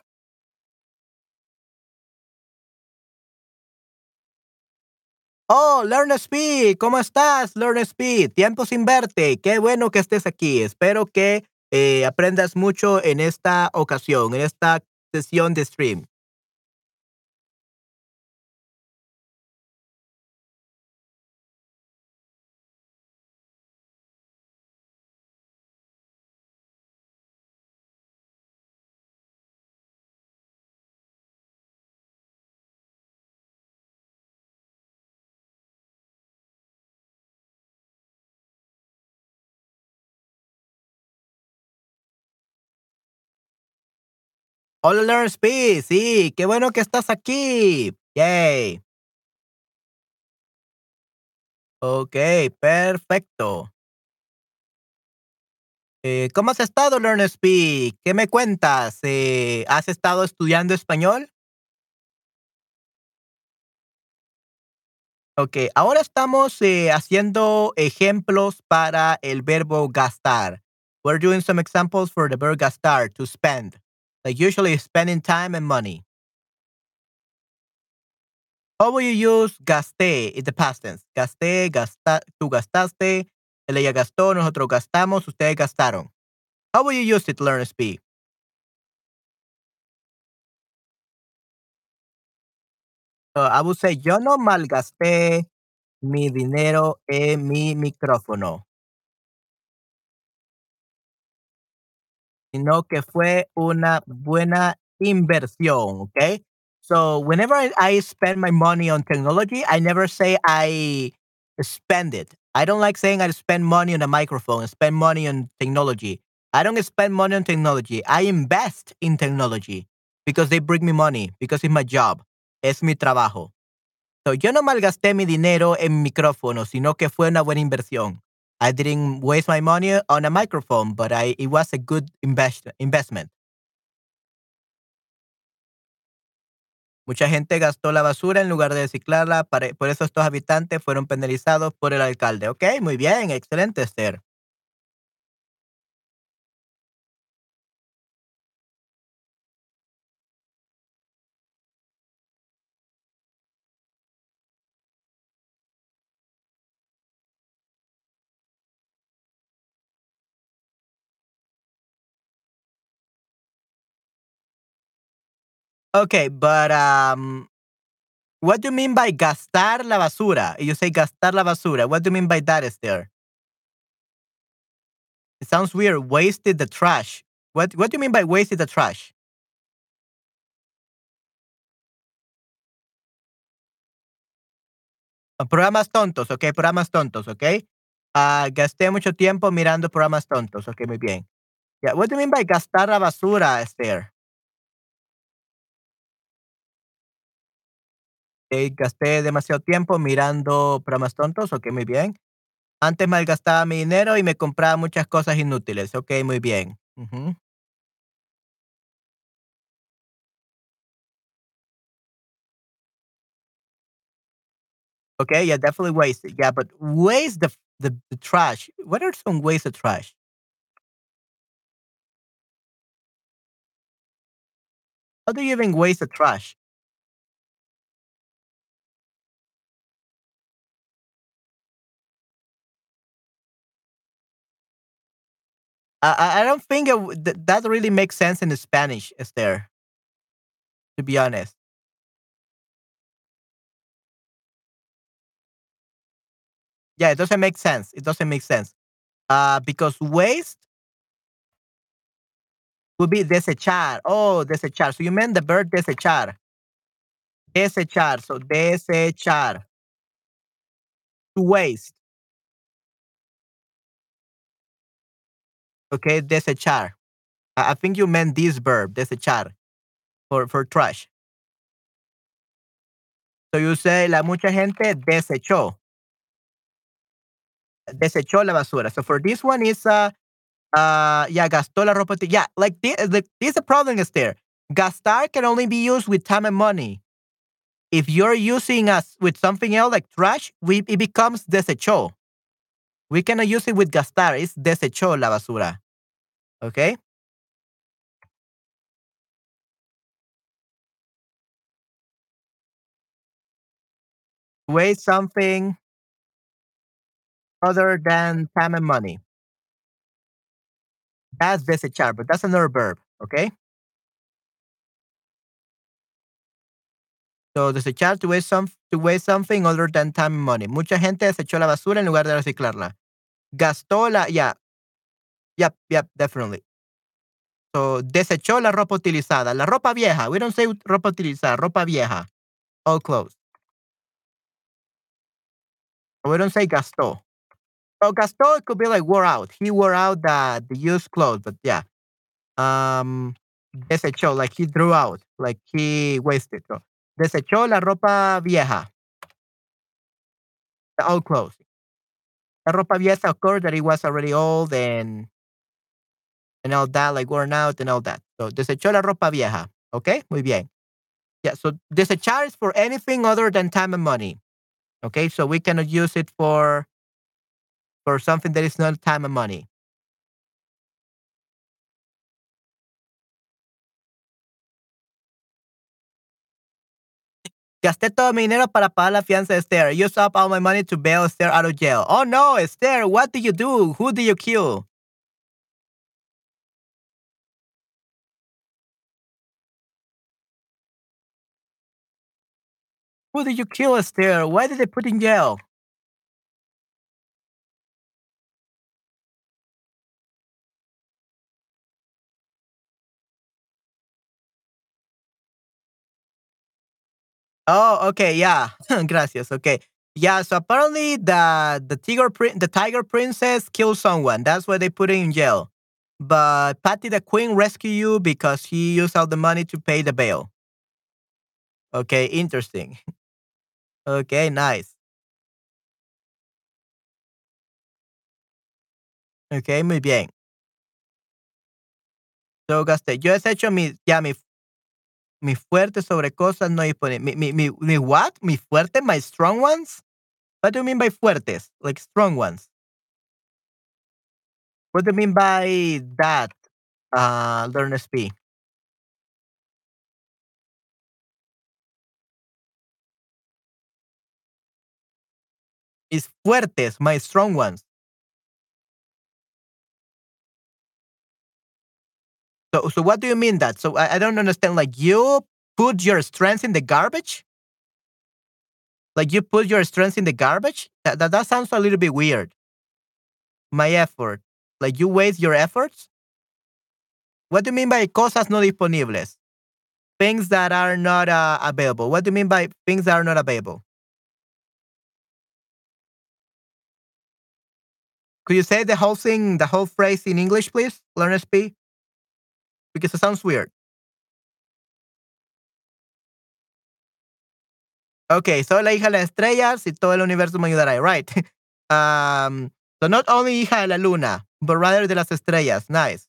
S1: Oh, Learn Speed, ¿cómo estás, Learn Speed? Tiempo sin verte. Qué bueno que estés aquí. Espero que eh, aprendas mucho en esta ocasión, en esta sesión de stream. Hola, Learn Speed. Sí, qué bueno que estás aquí. Yay. Ok, perfecto. Eh, ¿Cómo has estado, Learn Speed? ¿Qué me cuentas? Eh, ¿Has estado estudiando español? Ok, ahora estamos eh, haciendo ejemplos para el verbo gastar. We're doing some examples for the verb gastar, to spend. Like usually spending time and money. How will you use gasté in eh, the past tense? Gasté, gasta, tú gastaste, él ella gastó, nosotros gastamos, ustedes gastaron. How will you use it, learn speak? So I would say, yo no malgasté mi dinero en mi micrófono, sino que fue una buena inversión, okay? So whenever I, spend my money on technology, I never say I spend it. I don't like saying I spend money on a microphone, spend money on technology. I don't spend money on technology. I invest in technology because they bring me money, because it's my job. Es mi trabajo. So, yo no malgasté mi dinero en micrófono, sino que fue una buena inversión. I didn't waste my money on a microphone, but I, it was a good invest, investment. Mucha gente gastó la basura en lugar de reciclarla, por eso estos habitantes fueron penalizados por el alcalde. Ok, muy bien, excelente, Esther. Okay, but um, what do you mean by gastar la basura? You say gastar la basura. What do you mean by that, Esther? It sounds weird. Wasted the trash. What What do you mean by wasted the trash? Uh, Programas tontos, ok, programas tontos, ok. Ah, gasté mucho tiempo mirando programas tontos, ok, muy bien. Yeah, what do you mean by gastar la basura, Esther? Ok, gasté demasiado tiempo mirando programas tontos, ok, muy bien. Antes malgastaba mi dinero y me compraba muchas cosas inútiles, ok, muy bien. Okay, yeah, definitely waste it. Yeah, but waste the the, the trash. What are some ways of trash? How do you even waste the trash? I I don't think it, that really makes sense in the Spanish, Esther. To be honest, yeah, it doesn't make sense. It doesn't make sense. Uh, because waste would be desechar. Oh, desechar. So you meant the verb desechar. Desechar. So desechar. To waste. Okay, desechar. I, think you meant this verb, desechar, for for trash. So you say la mucha gente desechó. Desechó la basura. So for this one is uh uh yeah, gastó la ropa. Yeah, like the, the this the problem is there. Gastar can only be used with time and money. If you're using us with something else like trash, we it becomes desechó. We cannot use it with gastar. It's desechó la basura. Okay? Waste something other than time and money. That's desechar, but that's another verb. Okay? So desechar to waste some to waste something other than time and money. Mucha gente desechó la basura en lugar de reciclarla. Gastó la yeah, yep, yep, definitely. So desechó la ropa utilizada. La ropa vieja. We don't say ropa utilizada, ropa vieja. Old clothes. We don't say gastó. So gastó it could be like wore out. He wore out the the used clothes, but yeah. Um desechó, like he threw out, like he wasted. So desechó la ropa vieja, the old clothes. La ropa vieja, of course, that it was already old and and all that, like worn out and all that. So desechó la ropa vieja. Okay, muy bien. Yeah, so desechar is for anything other than time and money. Okay, so we cannot use it for for something that is not time and money. Gasté todo mi dinero para pagar la fianza de Esther. Used up all my money to bail Esther out of jail. Oh no, Esther, what did you do? Who did you kill? Who did you kill, Esther? Why did they put in jail? Oh, okay, yeah. Gracias. Okay. Yeah, so apparently the the tiger prin- the tiger princess killed someone. That's why they put her in jail. But Patty the queen rescued you because he used all the money to pay the bail. Okay, interesting. Okay, nice. Okay, muy bien. So gasté. Yo he hecho mi ya mi mi fuerte sobre cosas no disponibles. Mi, mi, mi, mi what? Mi fuerte? My strong ones? What do you mean by fuertes? Like strong ones? What do you mean by that? Uh, learn SP. Is fuertes, my strong ones. So, so what do you mean that? So I, I don't understand. Like you put your strength in the garbage? Like you put your strength in the garbage? That, that, that sounds a little bit weird. My effort. Like you waste your efforts? What do you mean by cosas no disponibles? Things that are not uh, available. What do you mean by things that are not available? Could you say the whole thing, the whole phrase in English, please? Learn SP? Because it sounds weird. Okay, soy la hija de las estrellas y todo el universo me ayudará. Right. um, so not only hija de la luna, but rather de las estrellas. Nice.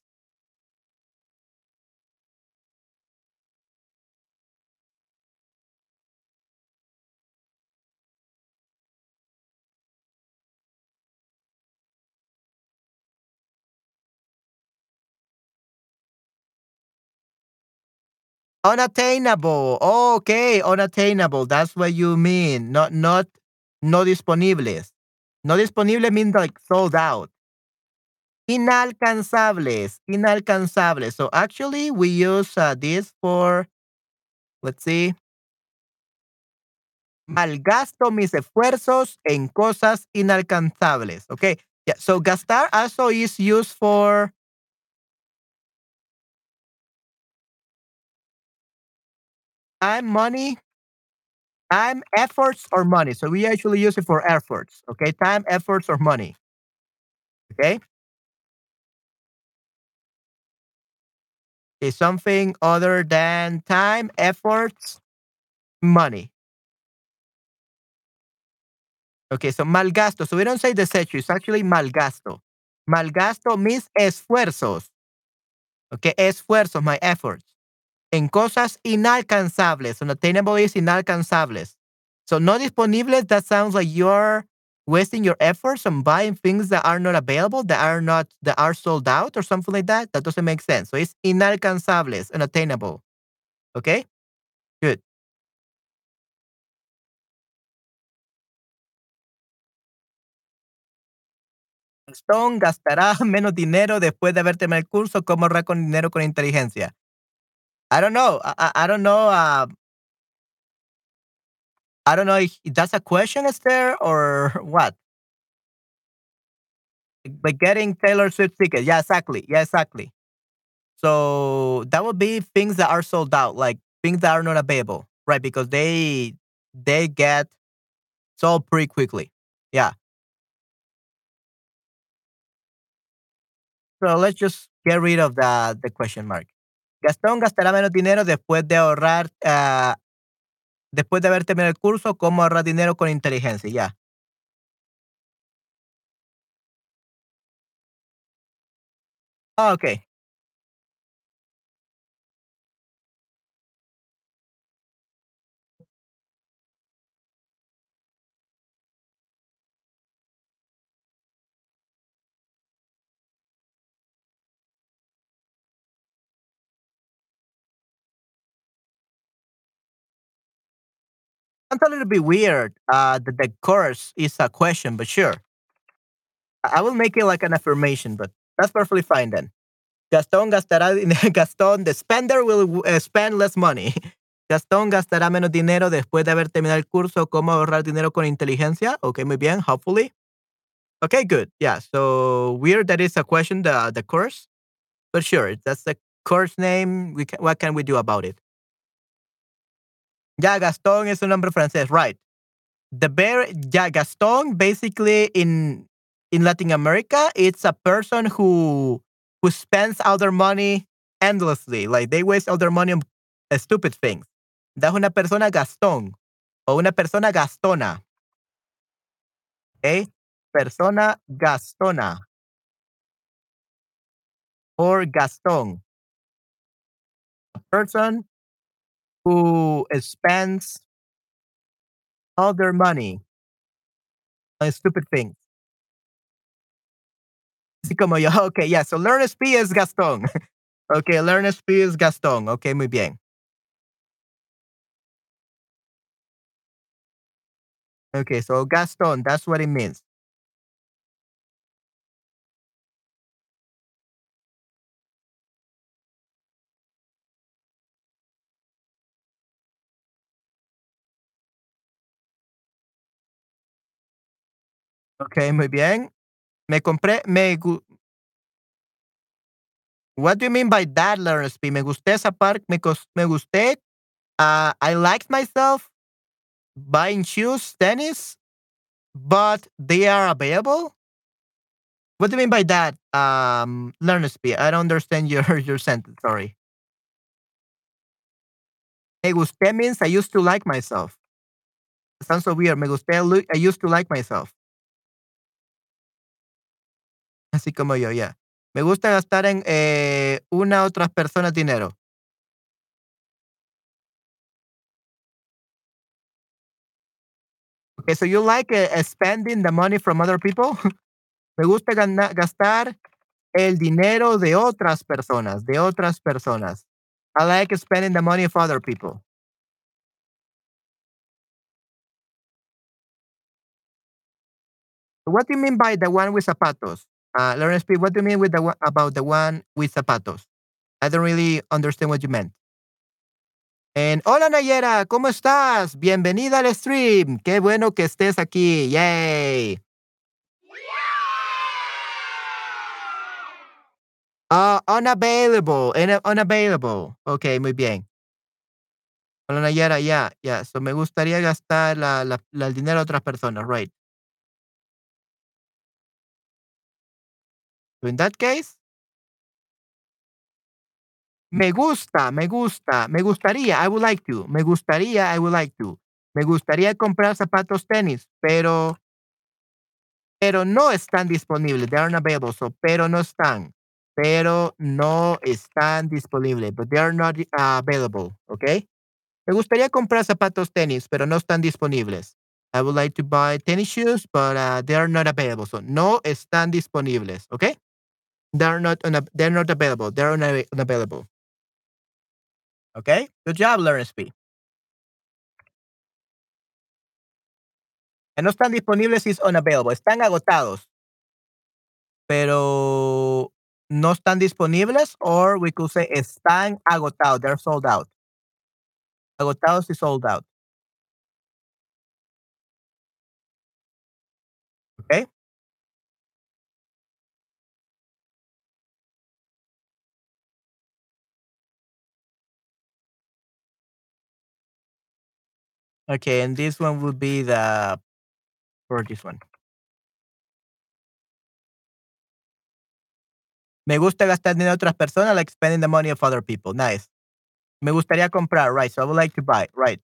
S1: Unattainable. Oh, okay, unattainable. That's what you mean. Not not no disponibles. No disponible means like sold out. Inalcanzables. Inalcanzables. So actually we use uh, this for let's see. Malgasto mis esfuerzos en cosas inalcanzables. Okay. Yeah. So gastar also is used for time, money, time, efforts, or money. So we actually use it for efforts. Okay. Time, efforts, or money. Okay. Is something other than time, efforts, money. Okay, so malgasto. So we don't say desecho, it's actually malgasto. Malgasto means esfuerzos. Okay, esfuerzos, my efforts. En cosas inalcanzables. Unattainable is inalcanzables. So no disponibles, that sounds like you're wasting your efforts on buying things that are not available, that are not that are sold out or something like that. That doesn't make sense. So it's inalcanzables, unattainable. Okay? Good. Gastará menos dinero después de haber terminado el curso. ¿Cómo ahorrar con dinero con inteligencia? I don't know. I, I, don't know. Uh, I don't know if that's a question, Esther, or what. But getting Taylor Swift tickets. Yeah, exactly. Yeah, exactly. So that would be things that are sold out, like things that are not available, right? Because they they get sold pretty quickly. Yeah. So let's just get rid of the the question mark. Gastón gastará menos dinero después de ahorrar, ah, después de haber terminado el curso, cómo ahorrar dinero con inteligencia. Ya. Ah, okay. Sounds a little bit weird. Uh, that the course is a question, but sure. I will make it like an affirmation, but that's perfectly fine then. Gastón gastará Gastón, the spender will uh, spend less money. Gastón gastará menos dinero después de haber terminado el curso. ¿Cómo ahorrar dinero con inteligencia? Okay, muy bien. Hopefully. Okay, good. Yeah. So weird that is a question, the the course, but sure, that's the course name. We can, what can we do about it? Ya, Gastón es un nombre francés, right. The bear, yeah, Gaston, basically in in Latin America, it's a person who who spends all their money endlessly. Like they waste all their money on uh, stupid things. That's una persona Gastón o una persona Gastona. Okay? Persona Gastona or Gaston. A person who spends all their money on stupid things. Así como yo, ok, yeah, so learn SP es Gastón. ok, learn SP es Gastón. Ok, muy bien. Okay, so Gaston, that's what it means. Okay, muy bien. Me compré, me What do you mean by that, SP? Me gusté esa parte, me, me gusté. Uh, I liked myself buying shoes, tennis, but they are available. What do you mean by that, um, SP? I don't understand your your sentence. Sorry. Me gusté means I used to like myself. It sounds so weird. Me gusté, I used to like myself. Así como yo, yeah. Me gusta gastar en eh, una otras personas dinero. Okay, so you like uh, spending the money from other people? Me gusta gastar el dinero de otras personas, de otras personas. I like spending the money of other people. What do you mean by the one with zapatos? Uh, Lawrence P., what do you mean with the one, about the one with zapatos? I don't really understand what you meant. And, hola Nayera, ¿cómo estás? Bienvenida al stream. Qué bueno que estés aquí. Yay. Ah, unavailable, una- unavailable. Ok, muy bien. Hola Nayera, ya, ya. So me gustaría gastar la, la- el dinero de otras personas, right? So in that case, me gusta, me gusta, me gustaría, I would like to, me gustaría, I would like to. Me gustaría comprar zapatos tenis, pero, pero no están disponibles. They aren't available, so, pero no están. Pero no están disponibles, but they are not uh, available, okay? Me gustaría comprar zapatos tenis, pero no están disponibles. I would like to buy tennis shoes, but uh, they are not available. So, no están disponibles, okay? They're not, una- they're not available. They're una- unavailable. Okay? Good job, Learn SP. Que no están disponibles is unavailable. Están agotados. Pero no están disponibles, or we could say están agotados. They're sold out. Agotados is sold out. Okay? Okay, and this one would be the for this one. Me gusta gastar dinero otras personas, like spending the money of other people. Nice. Me gustaría comprar, right? So I would like to buy, right?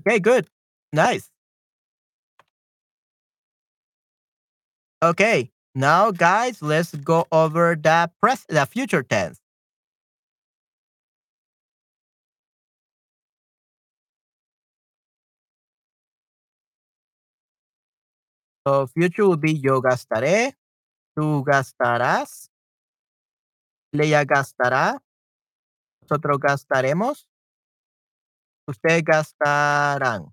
S1: Okay, good. Nice. Okay, now guys, let's go over the press, the future tense. So future will be yo gastaré, tú gastarás, Leia gastará, nosotros gastaremos, ustedes gastarán.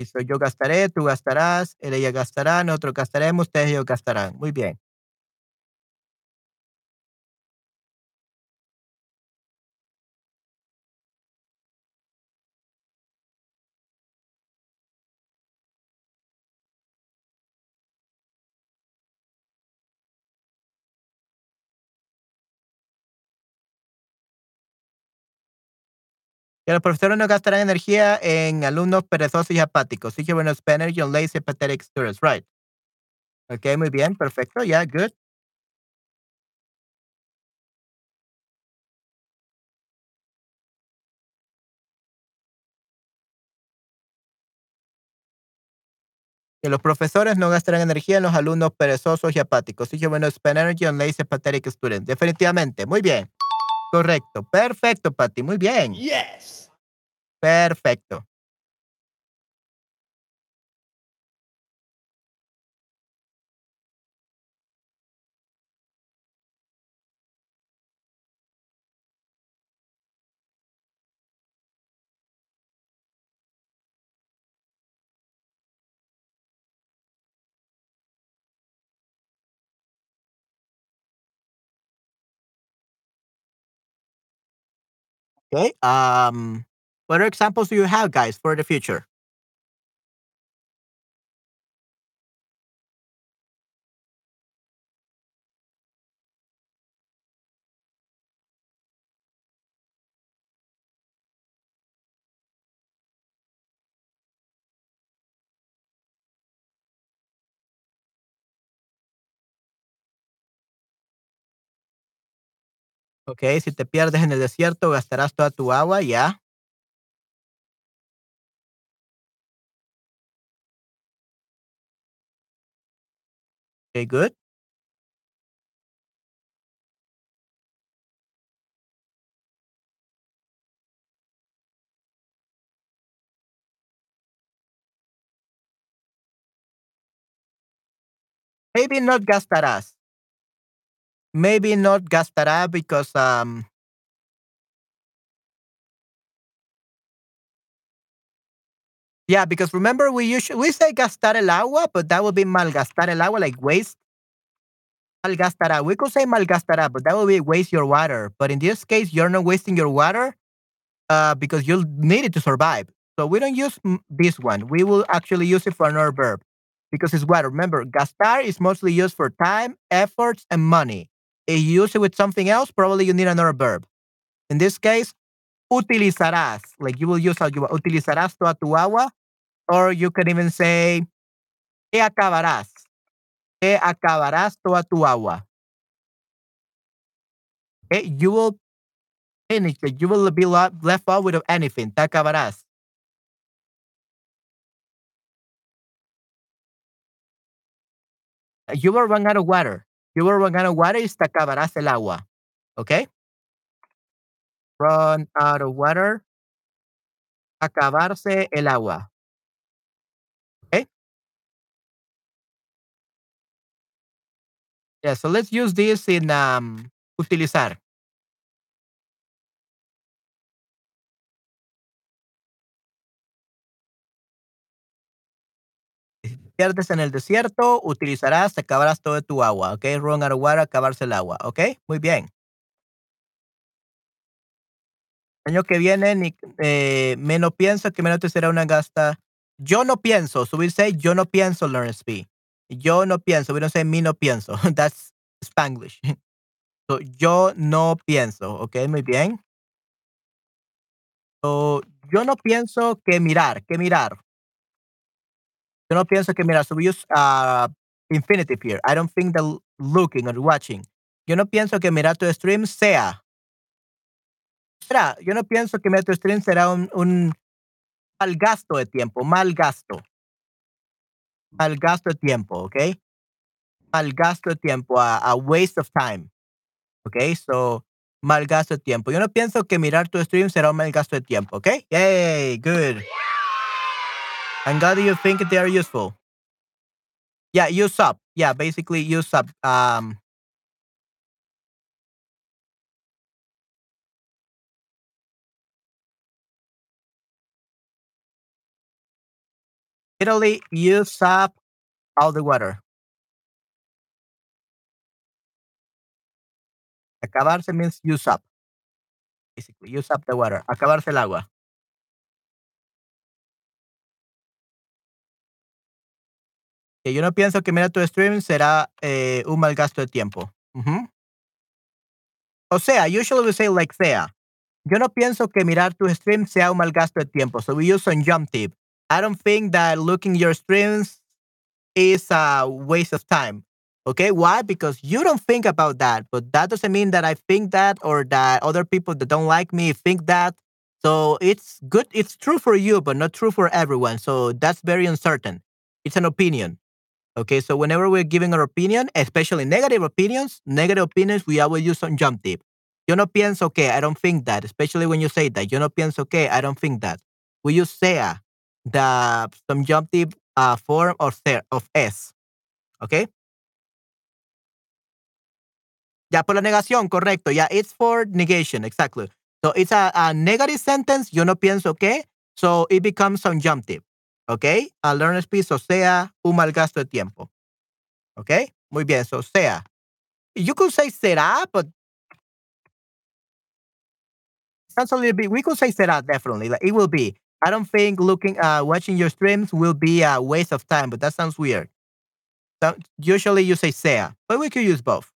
S1: Listo, yo gastaré, tú gastarás, ella gastará, nosotros gastaremos, ustedes ellos gastarán. Muy bien. Que los profesores no gastarán energía en alumnos perezosos y apáticos. Teacher will not spend energy on lazy, pathetic students. Right. Okay, muy bien, perfecto. Yeah, good. Que los profesores no gastarán energía en los alumnos perezosos y apáticos. Teacher will not spend energy on lazy, pathetic students. Definitivamente. Muy bien. Correcto. Perfecto, Patty. Muy bien.
S2: Yes.
S1: Perfecto. Okay. Um, what other examples do you have, guys, for the future? Okay, si te pierdes en el desierto, gastarás toda tu agua, yeah. Okay, good. Maybe not gastarás. Maybe not gastará because um Yeah, because remember we usually we say gastar el agua, but that would be malgastar el agua, like waste. Malgastará. We could say malgastará, but that would be waste your water. But in this case, you're not wasting your water uh, because you'll need it to survive. So we don't use this one. We will actually use it for another verb because it's water. Remember, gastar is mostly used for time, efforts, and money. If you use it with something else, probably you need another verb. In this case, utilizarás. Like you will use how you utilizarás toda tu agua. Or you can even say, que acabarás. Que acabarás toda tu agua. Okay, you will finish it. You will be left out without anything. Te acabarás. You will run out of water. You will run out of water y te el agua. Okay? Run out of water. Acabarse el agua. Okay? Yeah, so let's use this in um, utilizar. Pierdes en el desierto, utilizarás, te acabarás todo tu agua. Out of water, acabarse el agua. Okay? Muy bien. año que viene, ni, eh, menos pienso que menos te será una gasta. Yo no pienso, say yo no pienso, Lawrence B. Yo no pienso, say me no pienso. That's Spanglish. So, yo no pienso, ok, muy bien. So, yo no pienso que mirar, que mirar. Yo no pienso que mirar. So we use uh, infinitive here. I don't think that looking or watching. Yo no pienso que mirar tu stream sea será, yo no pienso que Metro Stream será un, un mal gasto de tiempo, mal gasto. Mal gasto de tiempo, ¿ok? Mal gasto de tiempo, a, a waste of time. ¿Ok? So, mal gasto de tiempo. Yo no pienso que mirar tu stream será un mal gasto de tiempo, ¿ok? Yay, good. I'm glad you think they are useful. Yeah, use up. Yeah, basically use up. Um, literally use up all the water. Acabarse means use up. Basically, use up the water. Acabarse el agua. Que yo no pienso que mirar tu stream será eh, un mal gasto de tiempo. Uh -huh. O sea, usually we say like sea. Yo no pienso que mirar tus streams sea un mal gasto de tiempo. So we use subjunctive. I don't think that looking your streams is a waste of time. Okay, why? Because you don't think about that, but that doesn't mean that I think that or that other people that don't like me think that. So it's good, it's true for you, but not true for everyone. So that's very uncertain. It's an opinion. Okay, so whenever we're giving our opinion, especially negative opinions, negative opinions, we always use subjunctive. Yo no pienso que, I don't think that, especially when you say that. Yo no pienso que, I don't think that. We use sea, the subjunctive uh, form of, of es. Okay? Ya por la negación, correcto. Yeah, it's for negation, exactly. So it's a, a negative sentence, yo no pienso que, so it becomes some subjunctive. Okay? A learn speech, o sea, un mal gasto de tiempo. Okay? Muy bien, so sea. You could say será, but sounds a little bit, we could say será definitely. Like it will be. I don't think looking, uh, watching your streams will be a waste of time, but that sounds weird. So usually you say sea, but we could use both.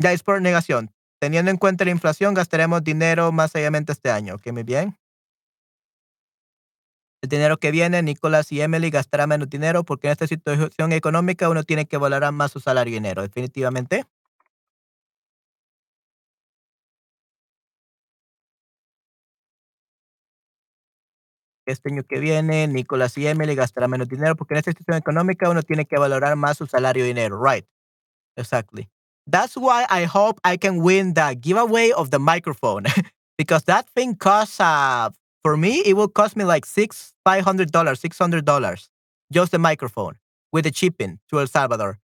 S1: Ya es por negación. Teniendo en cuenta la inflación, gastaremos dinero más allá este año. ¿Ok? Muy bien. El dinero que viene, Nicolás y Emily gastarán menos dinero porque en esta situación económica uno tiene que valorar más su salario y dinero, definitivamente. Este año que viene, Nicolás y Emily gastarán menos dinero porque en esta situación económica uno tiene que valorar más su salario y dinero. Right. Exactly. That's why I hope I can win the giveaway of the microphone because that thing costs uh, for me, it will cost me like six, five hundred dollars, six hundred dollars, just the microphone with the shipping to El Salvador.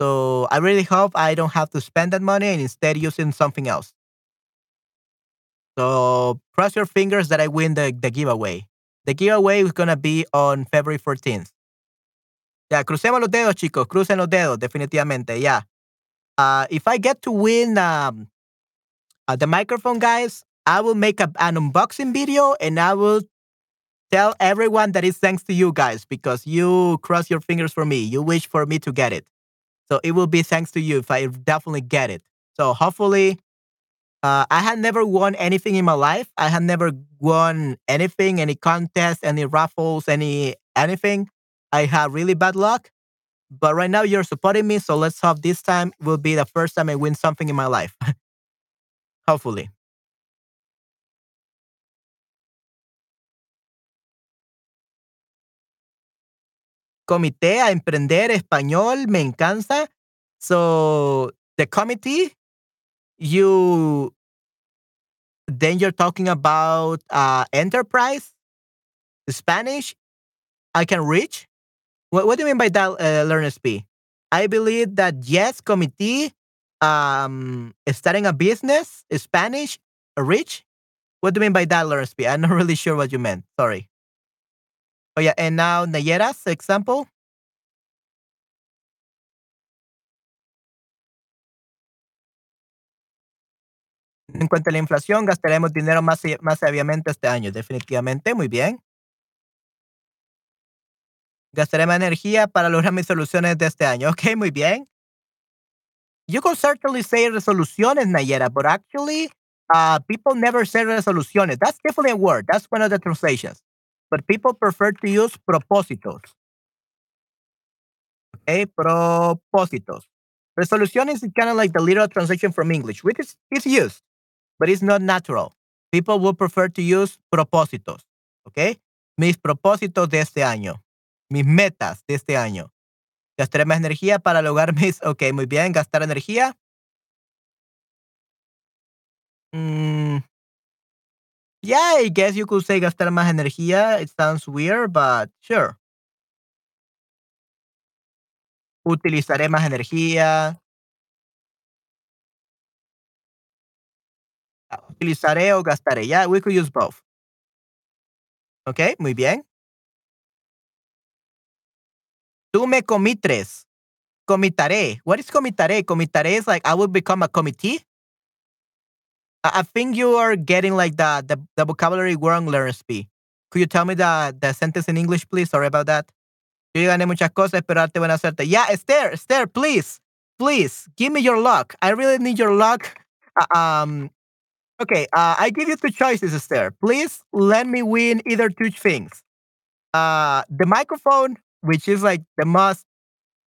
S1: So I really hope I don't have to spend that money and instead using something else. So cross your fingers that I win the, the giveaway. The giveaway is gonna be on February 14th. Ya, crucemos los dedos, chicos. Crucen los dedos, definitivamente. Yeah. Uh, if I get to win um, uh, the microphone, guys, I will make a, an unboxing video and I will tell everyone that it's thanks to you guys because you cross your fingers for me. You wish for me to get it. So it will be thanks to you if I definitely get it. So hopefully, uh, I had never won anything in my life. I had never won anything, any contest, any raffles, any anything. I had really bad luck. But right now you're supporting me, so let's hope this time will be the first time I win something in my life. hopefully. Comité a emprender español, me encanta. So the committee, you then you're talking about uh, enterprise, Spanish. I can reach. What, what do you mean by that, uh, Learn SP? I believe that yes, committee, um, starting a business, Spanish, rich. What do you mean by that, Learn SP? I'm not really sure what you meant. Sorry. Oh, yeah. And now Nayera's example. En cuanto a la inflación, gastaremos dinero más, más sabiamente este año, definitivamente. Muy bien. Gastaremos energía para lograr mis soluciones de este año. Ok, muy bien. You can certainly say resoluciones, Nayera, but actually, uh, people never say resoluciones. That's definitely a word. That's one of the translations. But people prefer to use propósitos. Okay, propósitos. Resolution is kind of like the literal translation from English, which is it's used, but it's not natural. People will prefer to use propósitos. Okay, mis propósitos de este año, mis metas de este año. Gastaré más energía para lograr mis. Ok, muy bien, gastar energía. Mm, yeah, I guess you could say gastar más energía. It sounds weird, but sure. Utilizaré más energía. Ah, utilizaré o gastaré. Yeah, we could use both. Okay, muy bien. Tú me comitres. Comitaré. What is comitaré? Comitaré is like I will become a committee. I think you are getting like the the, the vocabulary wrong, Learnsby. Could you tell me the, the sentence in English, please? Sorry about that. Yo gané muchas cosas, pero arte buena. Yeah, Esther, Esther, please, please, give me your luck. I really need your luck. uh, um, okay, uh, I give you two choices, Esther. Please let me win either two things. Uh, the microphone, which is like the most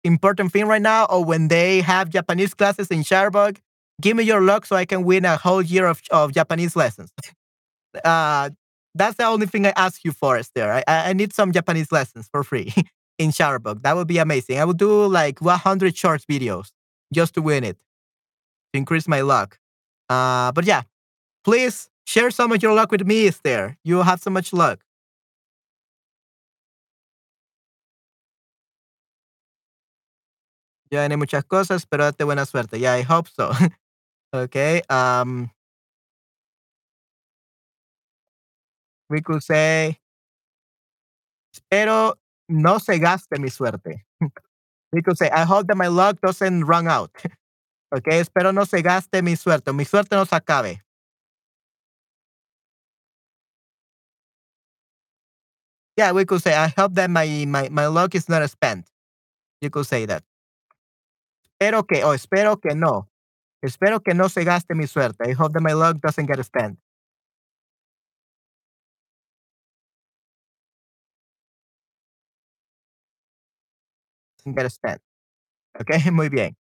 S1: important thing right now, or when they have Japanese classes in Shutterbug, give me your luck so I can win a whole year of, of Japanese lessons. uh, that's the only thing I ask you for, Esther. I, I need some Japanese lessons for free in Shutterbug. That would be amazing. I would do like 100 short videos just to win it, to increase my luck. Uh, but yeah, please share some of your luck with me, Esther. You have so much luck. Ya gané muchas cosas, pero date buena suerte. Yeah, I hope so. okay. Um, we could say, espero no se gaste mi suerte. we could say, I hope that my luck doesn't run out. okay, espero no se gaste mi suerte. Mi suerte no se acabe. Yeah, we could say, I hope that my, my, my luck is not spent. You could say that. Espero que, o espero que no. Espero que no se gaste mi suerte. I hope that my luck doesn't get spent. Get spent. Okay, muy bien.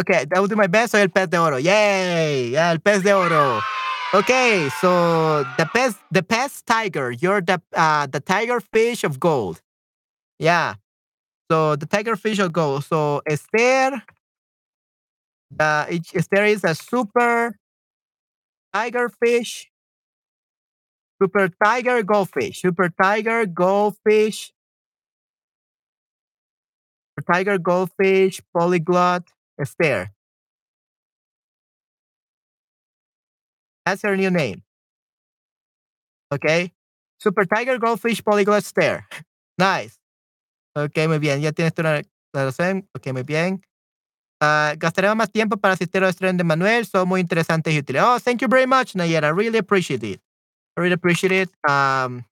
S1: Okay, I will do my best. Soy el pez de oro. Yay! Yeah, el pez de oro. Okay, so the pez, the pez tiger. You're the uh, the tiger fish of gold. Yeah. So the tiger fish of gold. So Esther, uh, it- Esther is a super tiger fish, super tiger goldfish, super tiger goldfish, super tiger goldfish, polyglot, Esther. That's her new name. Okay. Super tiger goldfish, polyglot Esther. Nice. Ok, muy bien. Ya tienes tu la. Ok, muy bien. Ah, gastaremos más tiempo para asistir a los streams de Manuel. Son muy interesantes y útiles. Oh, thank you very much, Nayera. I really appreciate it. I really appreciate it. Um,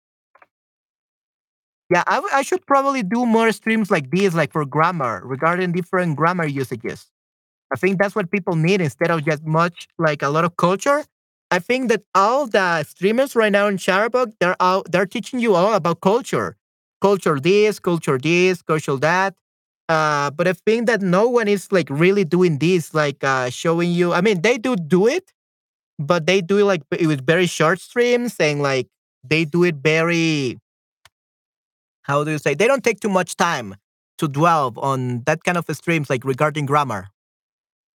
S1: yeah, I, I should probably do more streams like this, like for grammar, regarding different grammar usages. I think that's what people need instead of just much like a lot of culture. I think that all the streamers right now in Shutterbug, they're out, they're teaching you all about culture, culture this, culture this, culture that. Uh, but I think that no one is like really doing this, like uh, showing you. I mean, they do do it, but they do it like with very short streams, and like they do it very. How do you say? They don't take too much time to dwell on that kind of streams, like regarding grammar.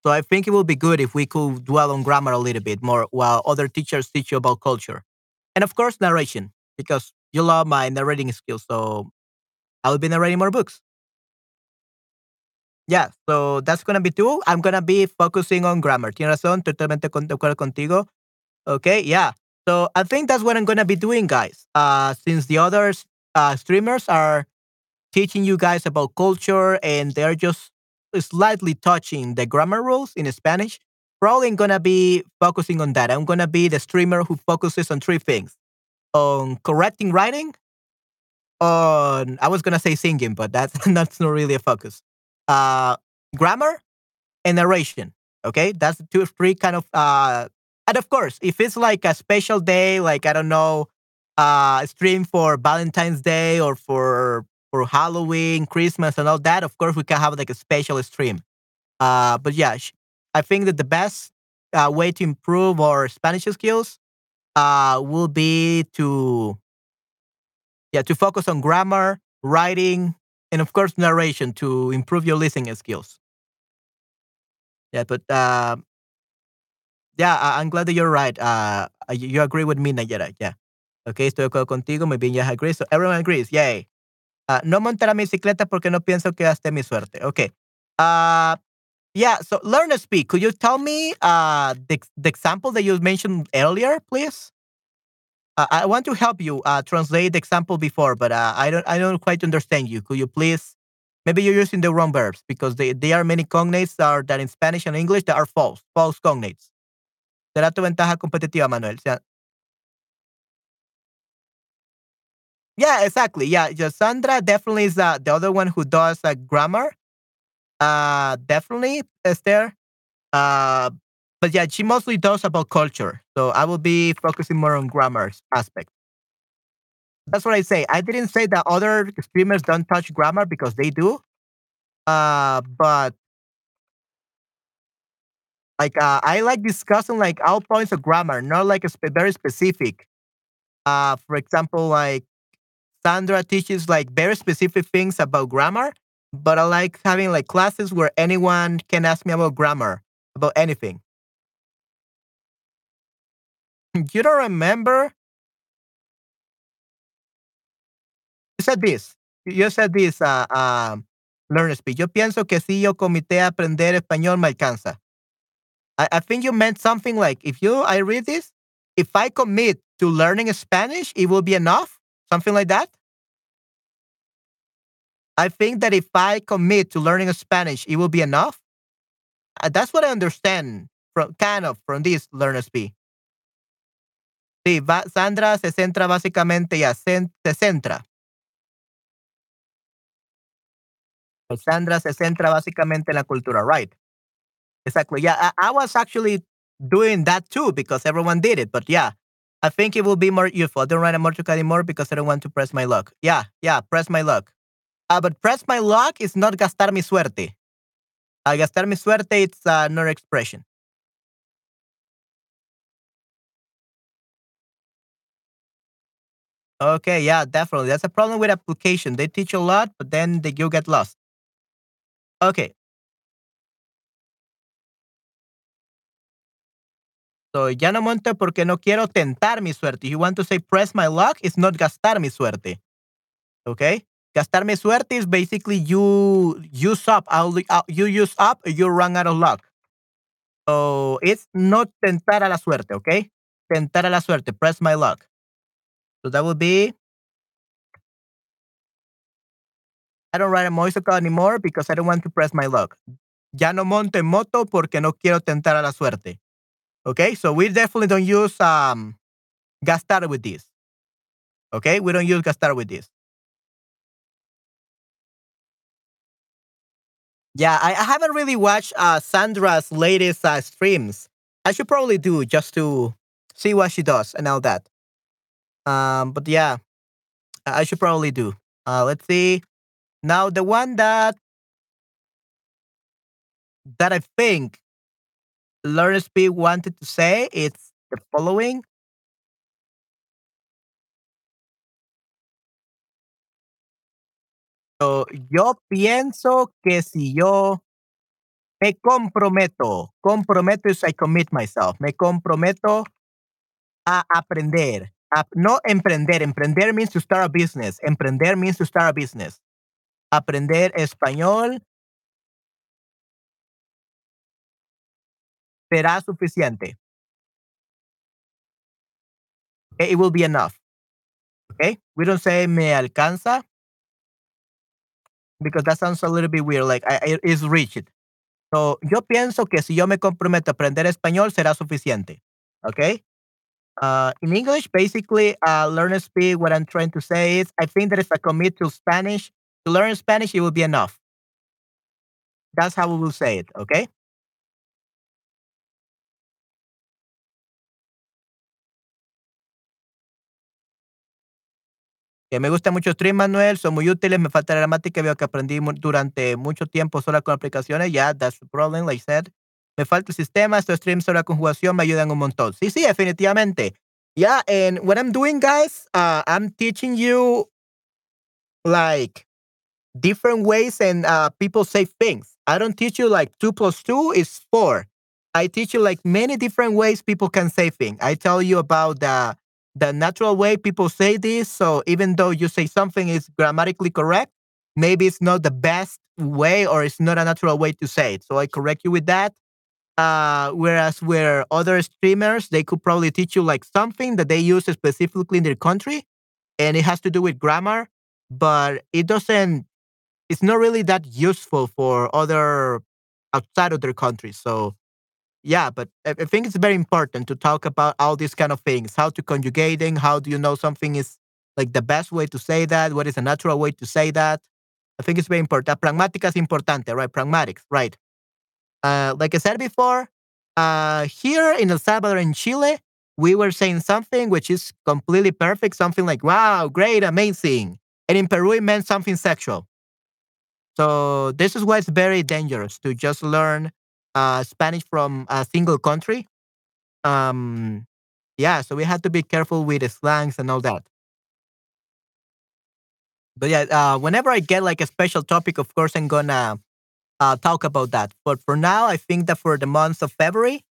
S1: So I think it would be good if we could dwell on grammar a little bit more while other teachers teach you about culture. And of course, narration, because you love my narrating skills. So I'll be narrating more books. Yeah, so that's gonna be two. I'm gonna be focusing on grammar. Tienes razón, totalmente de acuerdo contigo. Okay, yeah. So I think that's what I'm gonna be doing, guys. Uh, since the other uh, streamers are teaching you guys about culture and they're just slightly touching the grammar rules in Spanish, probably I'm gonna be focusing on that. I'm gonna be the streamer who focuses on three things: on correcting writing, on I was gonna say singing, but that's that's not really a focus. Uh, grammar and narration. Okay, that's the two three kind of uh, and of course, if it's like a special day, like I don't know, uh, stream for Valentine's Day or for for Halloween, Christmas, and all that, of course, we can have like a special stream. Uh, but yeah, I think that the best uh, way to improve our Spanish skills uh, will be to yeah to focus on grammar, writing, and of course narration to improve your listening skills. Yeah, but uh, yeah, I'm glad that you're right. Uh, you, agree with me, Nayera. Yeah. Okay, estoy de acuerdo contigo. Muy bien, agree. So everyone agrees. Yay. Uh, no montaré mi bicicleta porque no pienso que gasté mi suerte. Okay. Uh, yeah, so learn to speak. Could you tell me uh, the, the example that you mentioned earlier, please? Uh, I want to help you uh, translate the example before, but uh, I don't I don't quite understand you. Could you please? Maybe you're using the wrong verbs because they, there are many cognates that are that in Spanish and English that are false, false cognates. Será tu ventaja competitiva, Manuel. Yeah, exactly. Yeah, yeah, Sandra definitely is uh, the other one who does uh, grammar. Uh, definitely, Esther. Uh, but yeah, she mostly does about culture. So I will be focusing more on grammar aspect. That's what I say. I didn't say that other streamers don't touch grammar because they do. Uh, but like uh, I like discussing like all points of grammar, not like a spe- very specific. Uh, for example, like Sandra teaches like very specific things about grammar, but I like having like classes where anyone can ask me about grammar, about anything. You don't remember? You said this. You said this, uh, uh, learn speech. Yo pienso que si yo comité aprender español me alcanza. I, I think you meant something like if you I read this, if I commit to learning Spanish, it will be enough. Something like that. I think that if I commit to learning Spanish, it will be enough. Uh, that's what I understand from kind of from this learner speak. Sí, va, Sandra se centra básicamente ya se, se centra. Sandra se centra básicamente en la cultura, right? Exactly. Yeah, I, I was actually doing that too because everyone did it. But yeah, I think it will be more useful. I don't write a Mortuca anymore because I don't want to press my luck. Yeah, yeah, press my luck. Uh, but press my luck is not gastar mi suerte. Uh, gastar mi suerte, it's uh, another expression. Okay, yeah, definitely. That's a problem with application. They teach a lot, but then they, you get lost. Okay, So, ya no monto porque no quiero tentar mi suerte. You want to say press my luck, it's not gastar mi suerte. Okay? Gastar mi suerte is basically you use up, uh, you use up, you run out of luck. So, it's not tentar a la suerte, okay? Tentar a la suerte, press my luck. So, that would be I don't ride a motorcycle anymore because I don't want to press my luck. Ya no monto en moto porque no quiero tentar a la suerte. Okay, so we definitely don't use um, gastar with this. Okay, we don't use gastar with this. Yeah, I, I haven't really watched uh, Sandra's latest uh, streams. I should probably do just to see what she does and all that. Um, but yeah, I should probably do. Uh, let's see. Now the one that that I think Lawrence B wanted to say it's the following. Yo pienso que si yo me comprometo, comprometo I commit myself, me comprometo a aprender, a, no emprender, emprender means to start a business, emprender means to start a business. Aprender español será suficiente. It will be enough. Okay, we don't say me alcanza because that sounds a little bit weird, like I, it is reached. So, yo pienso que si yo me comprometo a aprender español será suficiente. Okay? Uh, in English, basically, uh, learn to speak. What I'm trying to say is, I think that if I commit to Spanish, to learn Spanish, it will be enough. That's how we will say it. Okay? Que me gusta mucho Stream, Manuel, son muy útiles, me falta la gramática, veo que aprendí durante mucho tiempo solo con aplicaciones, ya, yeah, that's the problem, like I said. Me falta el sistema, estos streams sobre la conjugación me ayudan un montón. Sí, sí, definitivamente. Yeah, and what I'm doing, guys, uh, I'm teaching you like different ways and uh, people say things. I don't teach you like two plus two is four. I teach you like many different ways people can say things. I tell you about the the natural way people say this. So even though you say something is grammatically correct, maybe it's not the best way or it's not a natural way to say it. So I correct you with that. Uh, whereas where other streamers, they could probably teach you like something that they use specifically in their country and it has to do with grammar, but it doesn't, it's not really that useful for other outside of their country. So yeah, but I, think it's very important to talk about all these kind of things. How to conjugating, how do you know something is like the best way to say that? What is a natural way to say that? I think it's very important. Pragmática es importante, right? Pragmatics, right? Uh, like I said before, uh, here in El Salvador and Chile, we were saying something which is completely perfect, something like "Wow, great, amazing," and in Peru it meant something sexual. So this is why it's very dangerous to just learn uh, Spanish from a single country. Um, yeah, so we have to be careful with the slangs and all that. But yeah, uh, whenever I get like a special topic, of course I'm gonna uh, talk about that. But for now, I think that for the month of February,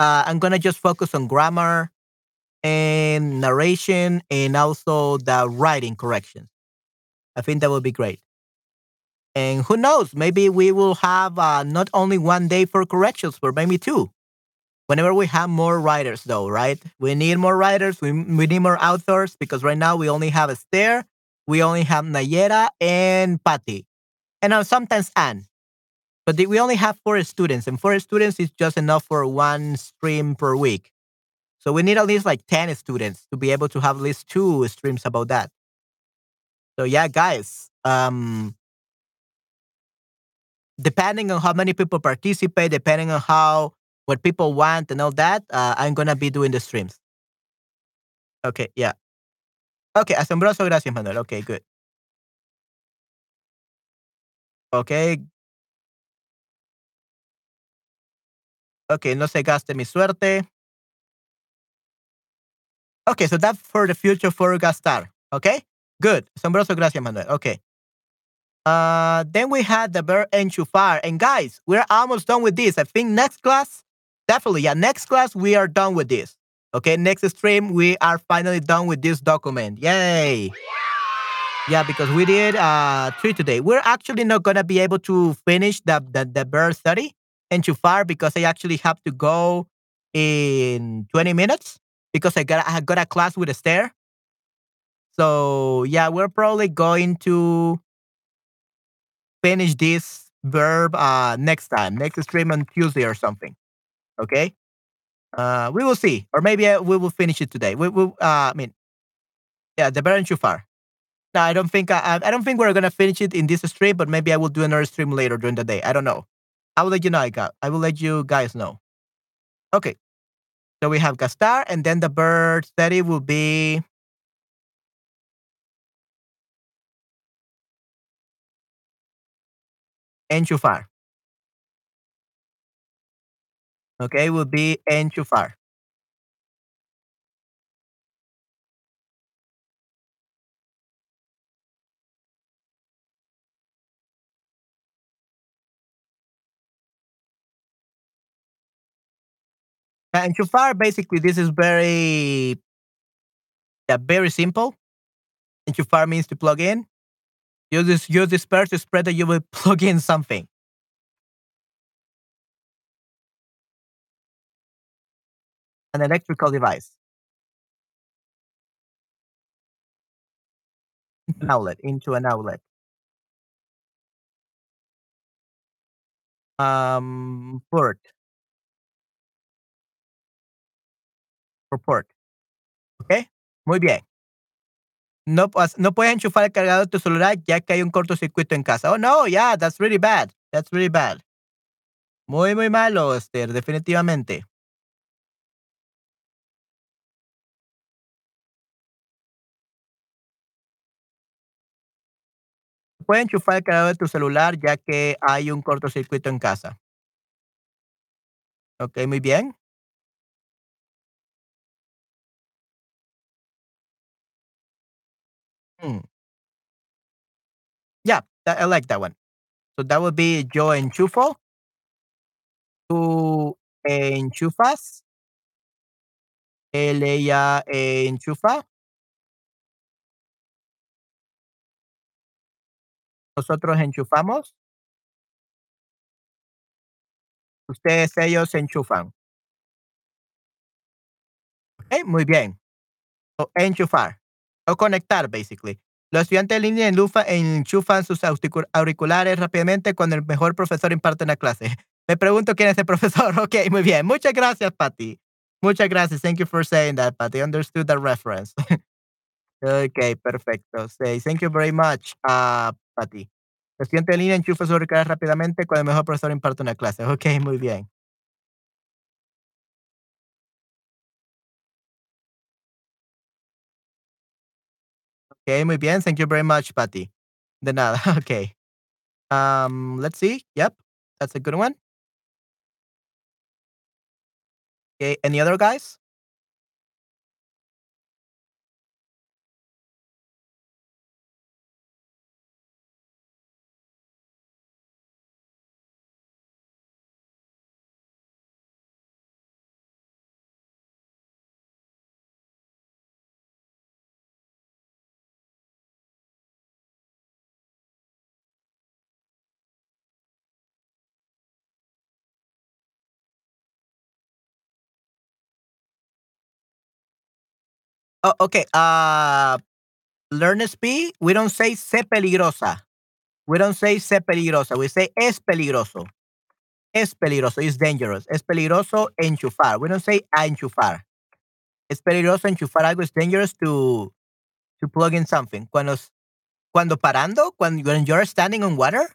S1: uh, I'm gonna just focus on grammar and narration and also the writing corrections. I think that would be great. And who knows, maybe we will have uh, not only one day for corrections, but maybe two. Whenever we have more writers, though, right? We need more writers. We, we need more authors because right now we only have Esther, we only have Nayera and Patty, and uh, sometimes Anne. But the, we only have four students, and four students is just enough for one stream per week. So we need at least like 10 students to be able to have at least two streams about that. So yeah, guys, um, depending on how many people participate, depending on how what people want and all that, uh, I'm gonna be doing the streams. Okay, yeah. Okay, asombroso, gracias, Manuel. Okay, good. Okay. Okay, no se gaste mi suerte. Okay, so that's for the future for gastar. Okay, good. Asombroso, gracias, Manuel. Okay. Uh, then we had the verb enchufar. And guys, we're almost done with this. I think next class, definitely, yeah, next class, we are done with this. Okay, next stream, we are finally done with this document. Yay! Yeah, because we did uh three today. We're actually not gonna be able to finish the the, the verb study enchufar because I actually have to go in 20 minutes because I got I got a class with Esther. So yeah, we're probably going to finish this verb uh next time, next stream on Tuesday or something. Okay. Uh, we will see, or maybe uh, we will finish it today. We will. Uh, I mean, yeah, the verb enchufar. No, I don't think I, I don't think we're gonna finish it in this stream, but maybe I will do another stream later during the day. I don't know. I will let you know. I got. I will let you guys know. Okay. So we have gastar, and then the bird study will be enchufar. Okay, will be enchufar. Uh, enchufar, basically, this is very, yeah, very simple. Enchufar means to plug in. Use this, use this spread that you will plug in something. An electrical device. An outlet, into an outlet. Um, port. For port. ¿Ok? Muy bien. No, no puedes enchufar el cargador de tu celular ya que hay un cortocircuito en casa. Oh, no, yeah, that's really bad. That's really bad. Muy, muy malo, Esther, definitivamente. Puedes enchufar el cargador de tu celular ya que hay un cortocircuito en casa. Ok, muy bien. Hmm. Yeah, I like that one. So that would be yo enchufo. Tú enchufas. Él, ella enchufa. Nosotros enchufamos. Ustedes, ellos enchufan. Ok, muy bien. O enchufar. O conectar, basically. Los estudiantes en línea enchufan sus auricu- auriculares rápidamente cuando el mejor profesor imparte una clase. Me pregunto quién es el profesor. Ok, muy bien. Muchas gracias, Patty. Muchas gracias. Thank you for saying that, Patty. Understood the reference. okay, perfecto. Say, thank you very much, uh, Patty. Estudiante en línea enchufa su auriculares rápidamente cuando el mejor profesor imparte una clase. Ok, muy bien. Ok, muy bien. Thank you very much, Patty. De nada. Okay. Um, let's see. Yep, that's a good one. Okay, any other guys? Oh, okay. Uh, learn speed. We don't say se peligrosa. We don't say se peligrosa. We say es peligroso. Es peligroso. It's dangerous. Es peligroso enchufar. We don't say a enchufar. Es peligroso enchufar algo. It's dangerous to to plug in something. Cuando cuando parando, when, when you're standing on water.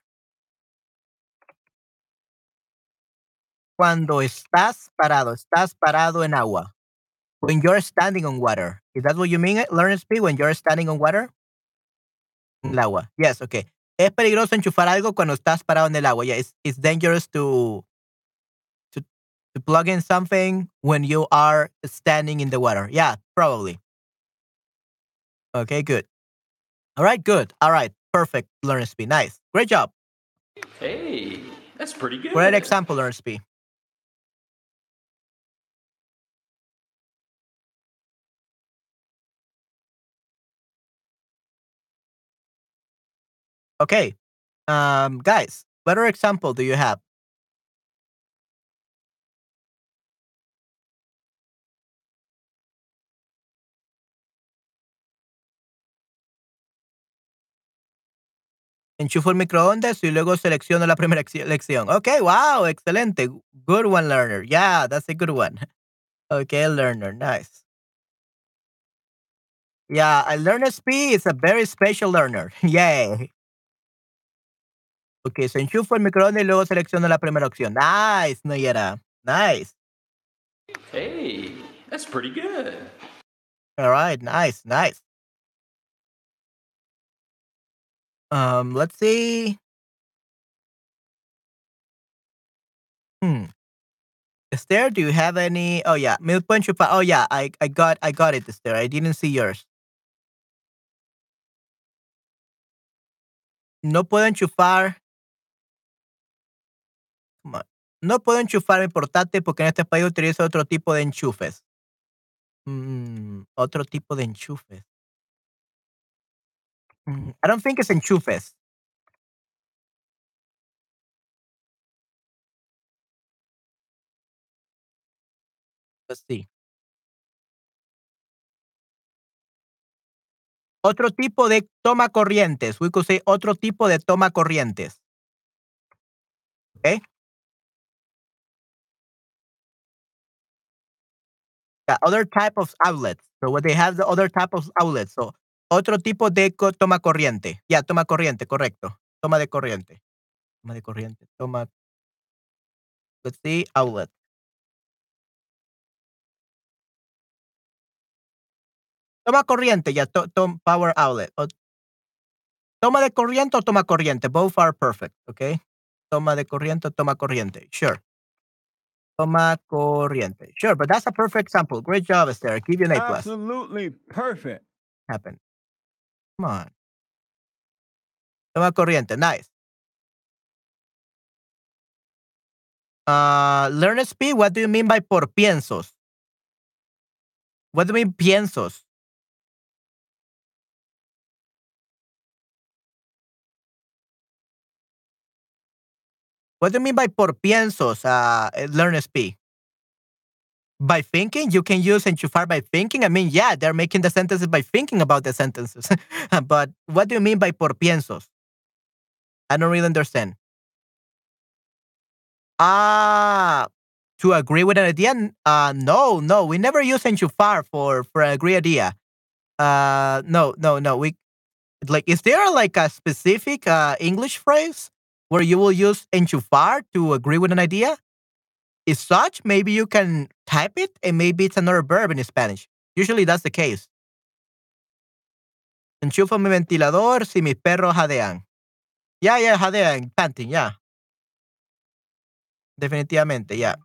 S1: Cuando estás parado, estás parado en agua. When you're standing on water. Is that what you mean, eh? learn speed? When you're standing on water? En mm. el agua. Yes, okay. Es peligroso enchufar algo cuando estás parado en el agua. Yeah, it's, it's dangerous to, to to plug in something when you are standing in the water. Yeah, probably. Okay, good. All right, good. All right, perfect. Learn speed. Nice. Great job.
S2: Hey, that's pretty good.
S1: Great example, learn speed. Okay. Um, guys, better example do you have? Enchufo el microondas y luego selecciono la primera lección. Okay, wow, excelente. Good one, learner. Yeah, that's a good one. Okay, learner, nice. Yeah, a learner speed is a very special learner. Yay. Ok, se enchufo el microondas y luego selecciono la primera opción. Nice, Nayera. Nice.
S2: Hey, that's pretty good.
S1: All right, nice, nice. Um, let's see. Hmm. Esther, do you have any? Oh yeah, chupar. Oh yeah, I I got I got it, Esther. I didn't see yours. No puedo enchufar. No puedo enchufar mi portátil porque en este país utilizo otro tipo de enchufes. Mm, otro tipo de enchufes. Mm, I don't think it's enchufes. Let's see. Otro tipo de toma corrientes. We could say otro tipo de toma corrientes. Okay. Other type of outlets. So what they have the other type of outlets. So otro tipo de toma corriente. Ya, yeah, toma corriente, correcto. Toma de corriente. Toma de corriente. Toma. Let's see, outlet. Toma corriente, ya, to, to, power outlet. Toma de corriente o toma corriente. Both are perfect, okay? Toma de corriente o toma corriente. Sure. Toma corriente. Sure, but that's a perfect example. Great job, Esther. Give you an A plus.
S3: Absolutely perfect.
S1: Happen. Come on. Toma corriente. Nice. Uh, learn speed. What do you mean by por piensos? What do you mean piensos? What do you mean by por piensos, uh, learn speed? By thinking? You can use enchufar by thinking? I mean, yeah, they're making the sentences by thinking about the sentences. but what do you mean by por piensos? I don't really understand. Ah, to agree with an idea? Uh, no, no, we never use enchufar for, for an agree idea. Uh, no, no, no, we, Like, is there like a specific uh, English phrase where you will use enchufar to agree with an idea? If such, maybe you can type it and maybe it's another verb in Spanish. Usually that's the case. Enchufo mi ventilador si mis perros jadean. Yeah, yeah, jadean, panting, yeah. Definitivamente, yeah.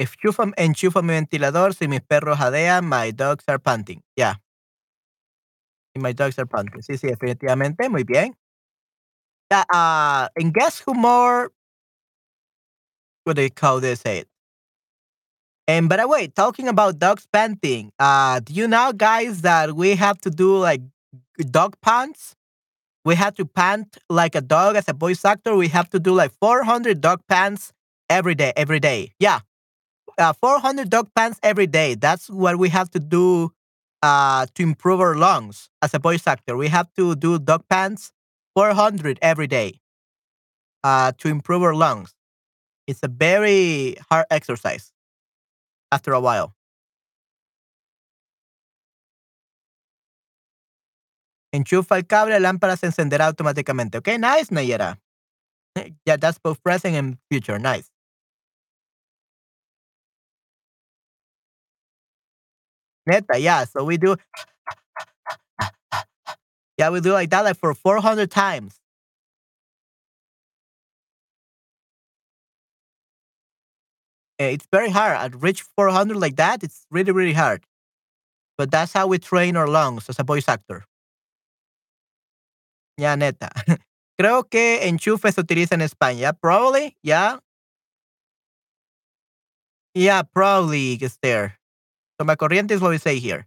S1: Enchufa, enchufa mi ventilador si mis perros jadean, my dogs are panting. Yeah. My dogs are panting. Sí, sí, definitivamente. Muy bien. Yeah, uh, and guess who more? What do you call this? And by the way, talking about dogs panting, uh, do you know, guys, that we have to do like dog pants? We have to pant like a dog as a voice actor. We have to do like 400 dog pants every day, every day. Yeah. Uh, 400 dog pants every day. That's what we have to do uh, to improve our lungs as a voice actor. We have to do dog pants 400 every day uh, to improve our lungs. It's a very hard exercise after a while. Enchufa el cable, la lámpara se encenderá automáticamente. Okay, nice, Nayera. yeah, that's both present and future. Nice. Neta, yeah. So we do. yeah, we do like that like for 400 times. Eh, it's very hard. At reach 400 like that, it's really, really hard. But that's how we train our lungs as a voice actor. Ya, neta. Creo que enchufe se utiliza en España. Probably, yeah. Yeah, probably it's there. Toma corriente is what we say here.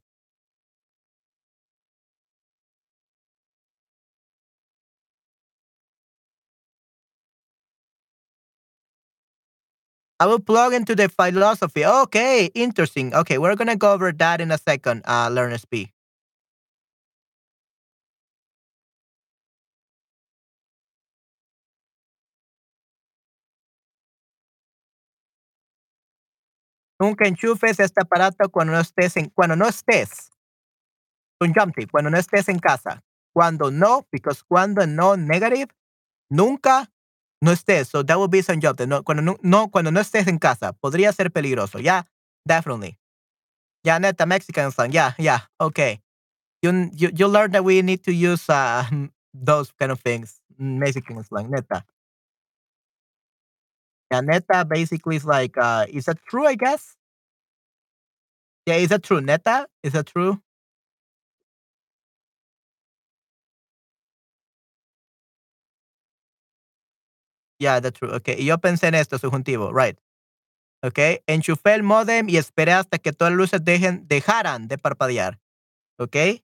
S1: I will plug into the philosophy. Okay, interesting. Okay, we're gonna go over that in a second, uh, Learner Speak. Nunca enchufes este aparato cuando no estés en, cuando no estés. Conjunctive, cuando no estés en casa. Cuando no, because cuando no negative, nunca no estés. So that would be subjunctive. No, cuando no, no, cuando no estés en casa. Podría ser peligroso. Yeah, definitely. Yeah, neta, Mexican slang. Yeah, yeah, okay. You, you, you learn that we need to use uh, those kind of things. Mexican slang, neta. Neta basically is like, uh, is that true, I guess? Yeah, is that true? Neta? Is that true? Yeah, that's true. Okay, y yo pensé en esto, subjuntivo, right. Okay, enchufé el modem y esperé hasta que todas las luces dejen, dejaran de parpadear. Okay.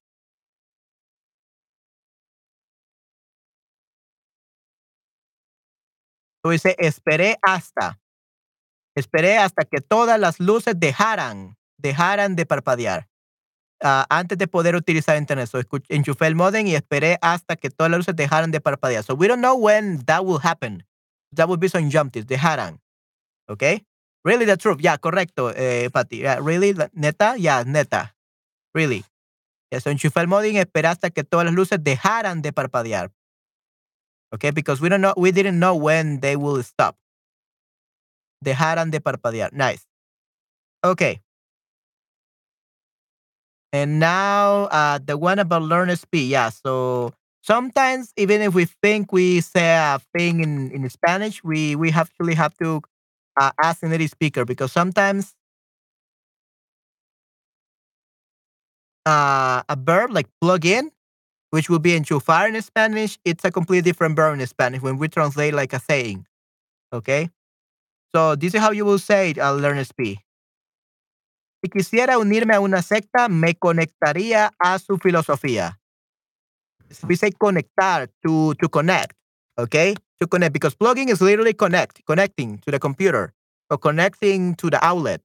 S1: Dice, esperé hasta. Esperé hasta que todas las luces dejaran, dejaran de parpadear. Uh, antes de poder utilizar internet. So, enchufé el modem y esperé hasta que todas las luces dejaran de parpadear. So we don't know when that will happen. That would be some jumpties. Dejaran. Okay? Really the truth. Yeah, correcto, eh, really, neta, yeah, neta. Really. Yeah, so enchufé el modem y esperé hasta que todas las luces dejaran de parpadear. Okay, because we don't know, we didn't know when they will stop. Dejaran de parpadear. Nice. Okay. And now uh, the one about learn speed. Yeah. So sometimes even if we think we say a thing in, in Spanish, we we actually have to uh, ask the native speaker because sometimes uh, a verb like plug in, which will be enchufar in Spanish, it's a completely different verb in Spanish when we translate like a saying. Okay. So this is how you will say it, uh, learn speed. Si quisiera unirme a una secta, me conectaría a su filosofía. We say conectar to to connect, okay? To connect because plugging is literally connect, connecting to the computer or connecting to the outlet.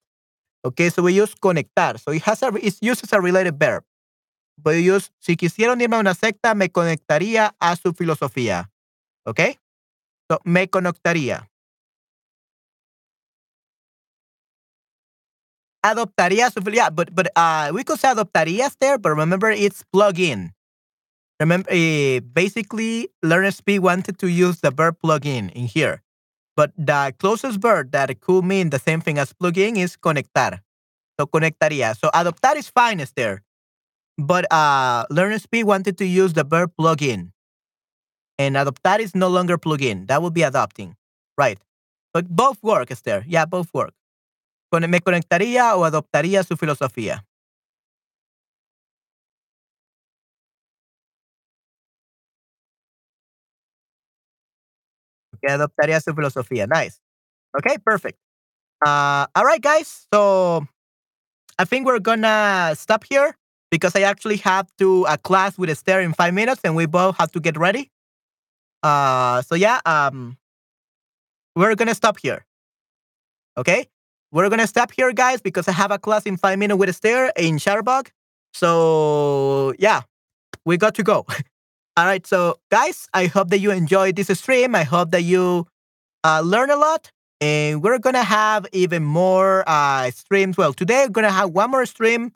S1: Okay, so we use conectar. So it has a it uses a related verb. Pero ellos, si quisieron irme a una secta, me conectaría a su filosofía. ¿Ok? So, me conectaría. Adoptaría su filosofía. Yeah, but, but uh, we could say adoptarías there, but remember it's plug-in. Remember, eh, basically, Learners B wanted to use the verb plug-in in here. But the closest verb that could mean the same thing as plug-in is conectar. So conectaría. So adoptar is fine, Esther. But uh, Learn SP wanted to use the verb plug in. And adoptar is no longer plug in. That would be adopting. Right. But both work, Esther. Yeah, both work. Me conectaría o adoptaría su filosofía. Okay, adoptaría su filosofía. Nice. Okay, perfect. Uh, all right, guys. So I think we're gonna stop here because I actually have to a class with Esther in five minutes, and we both have to get ready. Uh, so yeah, um, we're gonna stop here. Okay, we're gonna stop here, guys, because I have a class in five minutes with Esther in Shutterbug. So yeah, we got to go. All right, so guys, I hope that you enjoyed this stream. I hope that you uh, learn a lot, and we're gonna have even more uh, streams. Well, today we're gonna have one more stream.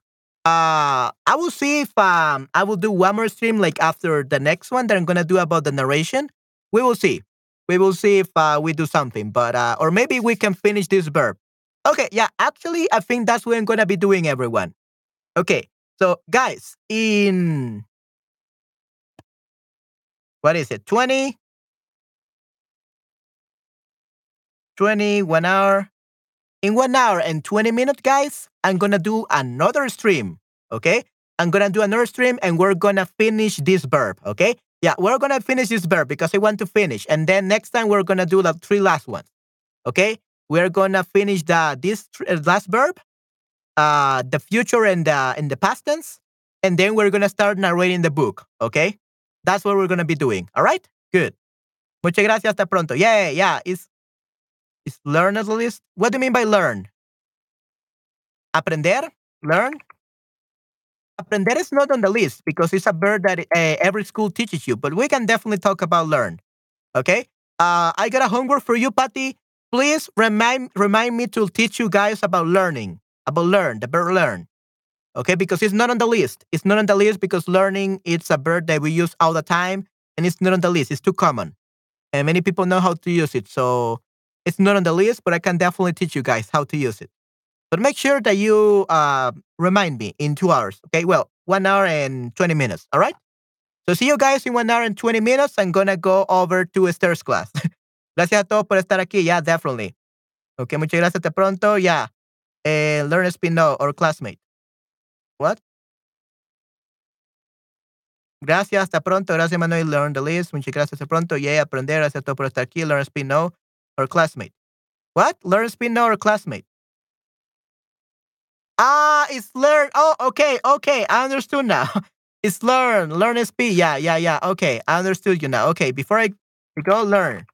S1: Uh, I will see if um, I will do one more stream like after the next one that I'm gonna do about the narration. We will see. We will see if uh, we do something, but uh, or maybe we can finish this verb. Okay, yeah, actually, I think that's what I'm gonna be doing, everyone. Okay, so guys, in what is it? 20, 20, one hour. In one hour and 20 minutes, guys, I'm gonna do another stream. Okay, I'm gonna do another stream, and we're gonna finish this verb. Okay, yeah, we're gonna finish this verb because I want to finish, and then next time we're gonna do the three last ones. Okay, we're gonna finish the this uh, last verb, uh, the future and the in the past tense, and then we're gonna start narrating the book. Okay, that's what we're gonna be doing. All right, good. Muchas gracias. Hasta pronto. Yeah, yeah. Is is learn at least? What do you mean by learn? Aprender, learn. Aprender is not on the list because it's a verb that uh, every school teaches you, but we can definitely talk about learn. Okay. Uh, I got a homework for you, Patty please remind remind me to teach you guys about learning, about learn, the verb learn. Okay, because it's not on the list. It's not on the list because learning it's a verb that we use all the time and it's not on the list. It's too common. And many people know how to use it. So it's not on the list, but I can definitely teach you guys how to use it. But make sure that you uh, remind me in two hours. Okay, well, one hour and 20 minutes. All right. So see you guys in one hour and 20 minutes. I'm going to go over to Esther's class. Gracias a todos por estar aquí. Yeah, definitely. Okay, muchas gracias. Hasta pronto. Yeah. Eh, learn speak no or classmate. What? Gracias, hasta pronto. Gracias, Manuel. Learn the list. Muchas gracias, hasta pronto. Yeah, aprender. Gracias a todos por estar aquí. Learn speak or classmate. What? Learn speak no or classmate. Ah, it's learn. Oh, okay, okay. I understood now. It's learn. Learn speak. Yeah, yeah, yeah. Okay, I understood you now. Okay, before I go, learn.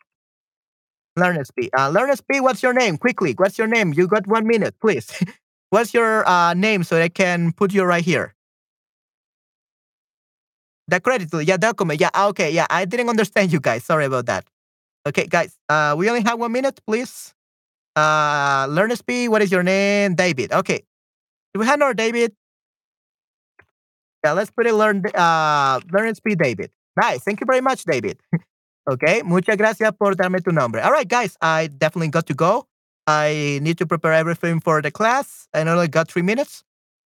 S1: Learn SP. Uh, Learn SP, what's your name? Quickly, what's your name? You got one minute, please. what's your uh, name so I can put you right here? The credit, yeah, document. Yeah, ah, okay, yeah. I didn't understand you guys. Sorry about that. Okay, guys, uh, we only have one minute, please. Uh, Learn speed, what is your name? David. Okay. Do we have our David? Yeah, let's put it learn uh learn speed, David. Nice. Thank you very much, David. Okay, muchas gracias por darme tu nombre. All right, guys, I definitely got to go. I need to prepare everything for the class. I only got three minutes.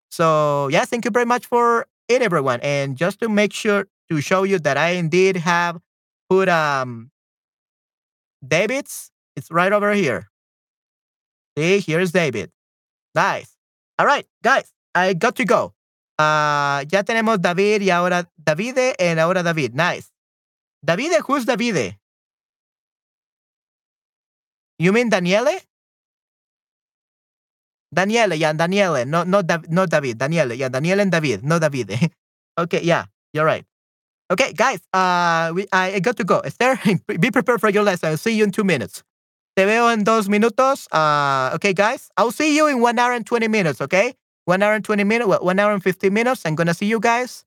S1: So, yeah, thank you very much for it, everyone. And just to make sure to show you that I indeed have put um David's, it's right over here. See, here's David. Nice. All right, guys, I got to go. Uh, ya tenemos David y ahora Davide and ahora David. Nice. Davide, who's Davide? You mean Daniele? Daniele, yeah, Daniele, no, no, no David, Daniele, yeah, Daniele and David, no Davide. okay, yeah, you're right. Okay, guys, uh, we, I got to go. Esther, be prepared for your lesson. I'll see you in two minutes. Te veo en dos minutos. Uh, okay, guys, I'll see you in one hour and 20 minutes, okay? One hour and 20 minutes, well, one hour and 15 minutes. I'm going to see you guys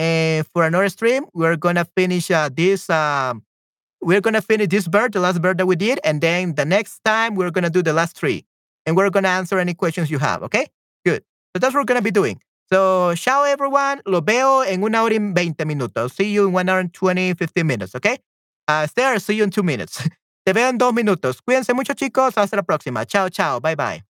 S1: and for another stream, we're gonna finish uh, this. Um, we're gonna finish this bird, the last bird that we did, and then the next time we're gonna do the last three, and we're gonna answer any questions you have. Okay. Good. So that's what we're going to be doing. So, ciao everyone. Lo veo en una hora y 20 minutos. See you in one hour and 20, 15 minutes, okay? Uh, Esther, see you in two minutes. Te veo en dos minutos. Cuídense mucho, chicos. Hasta la próxima. Chao, chao. Bye, bye.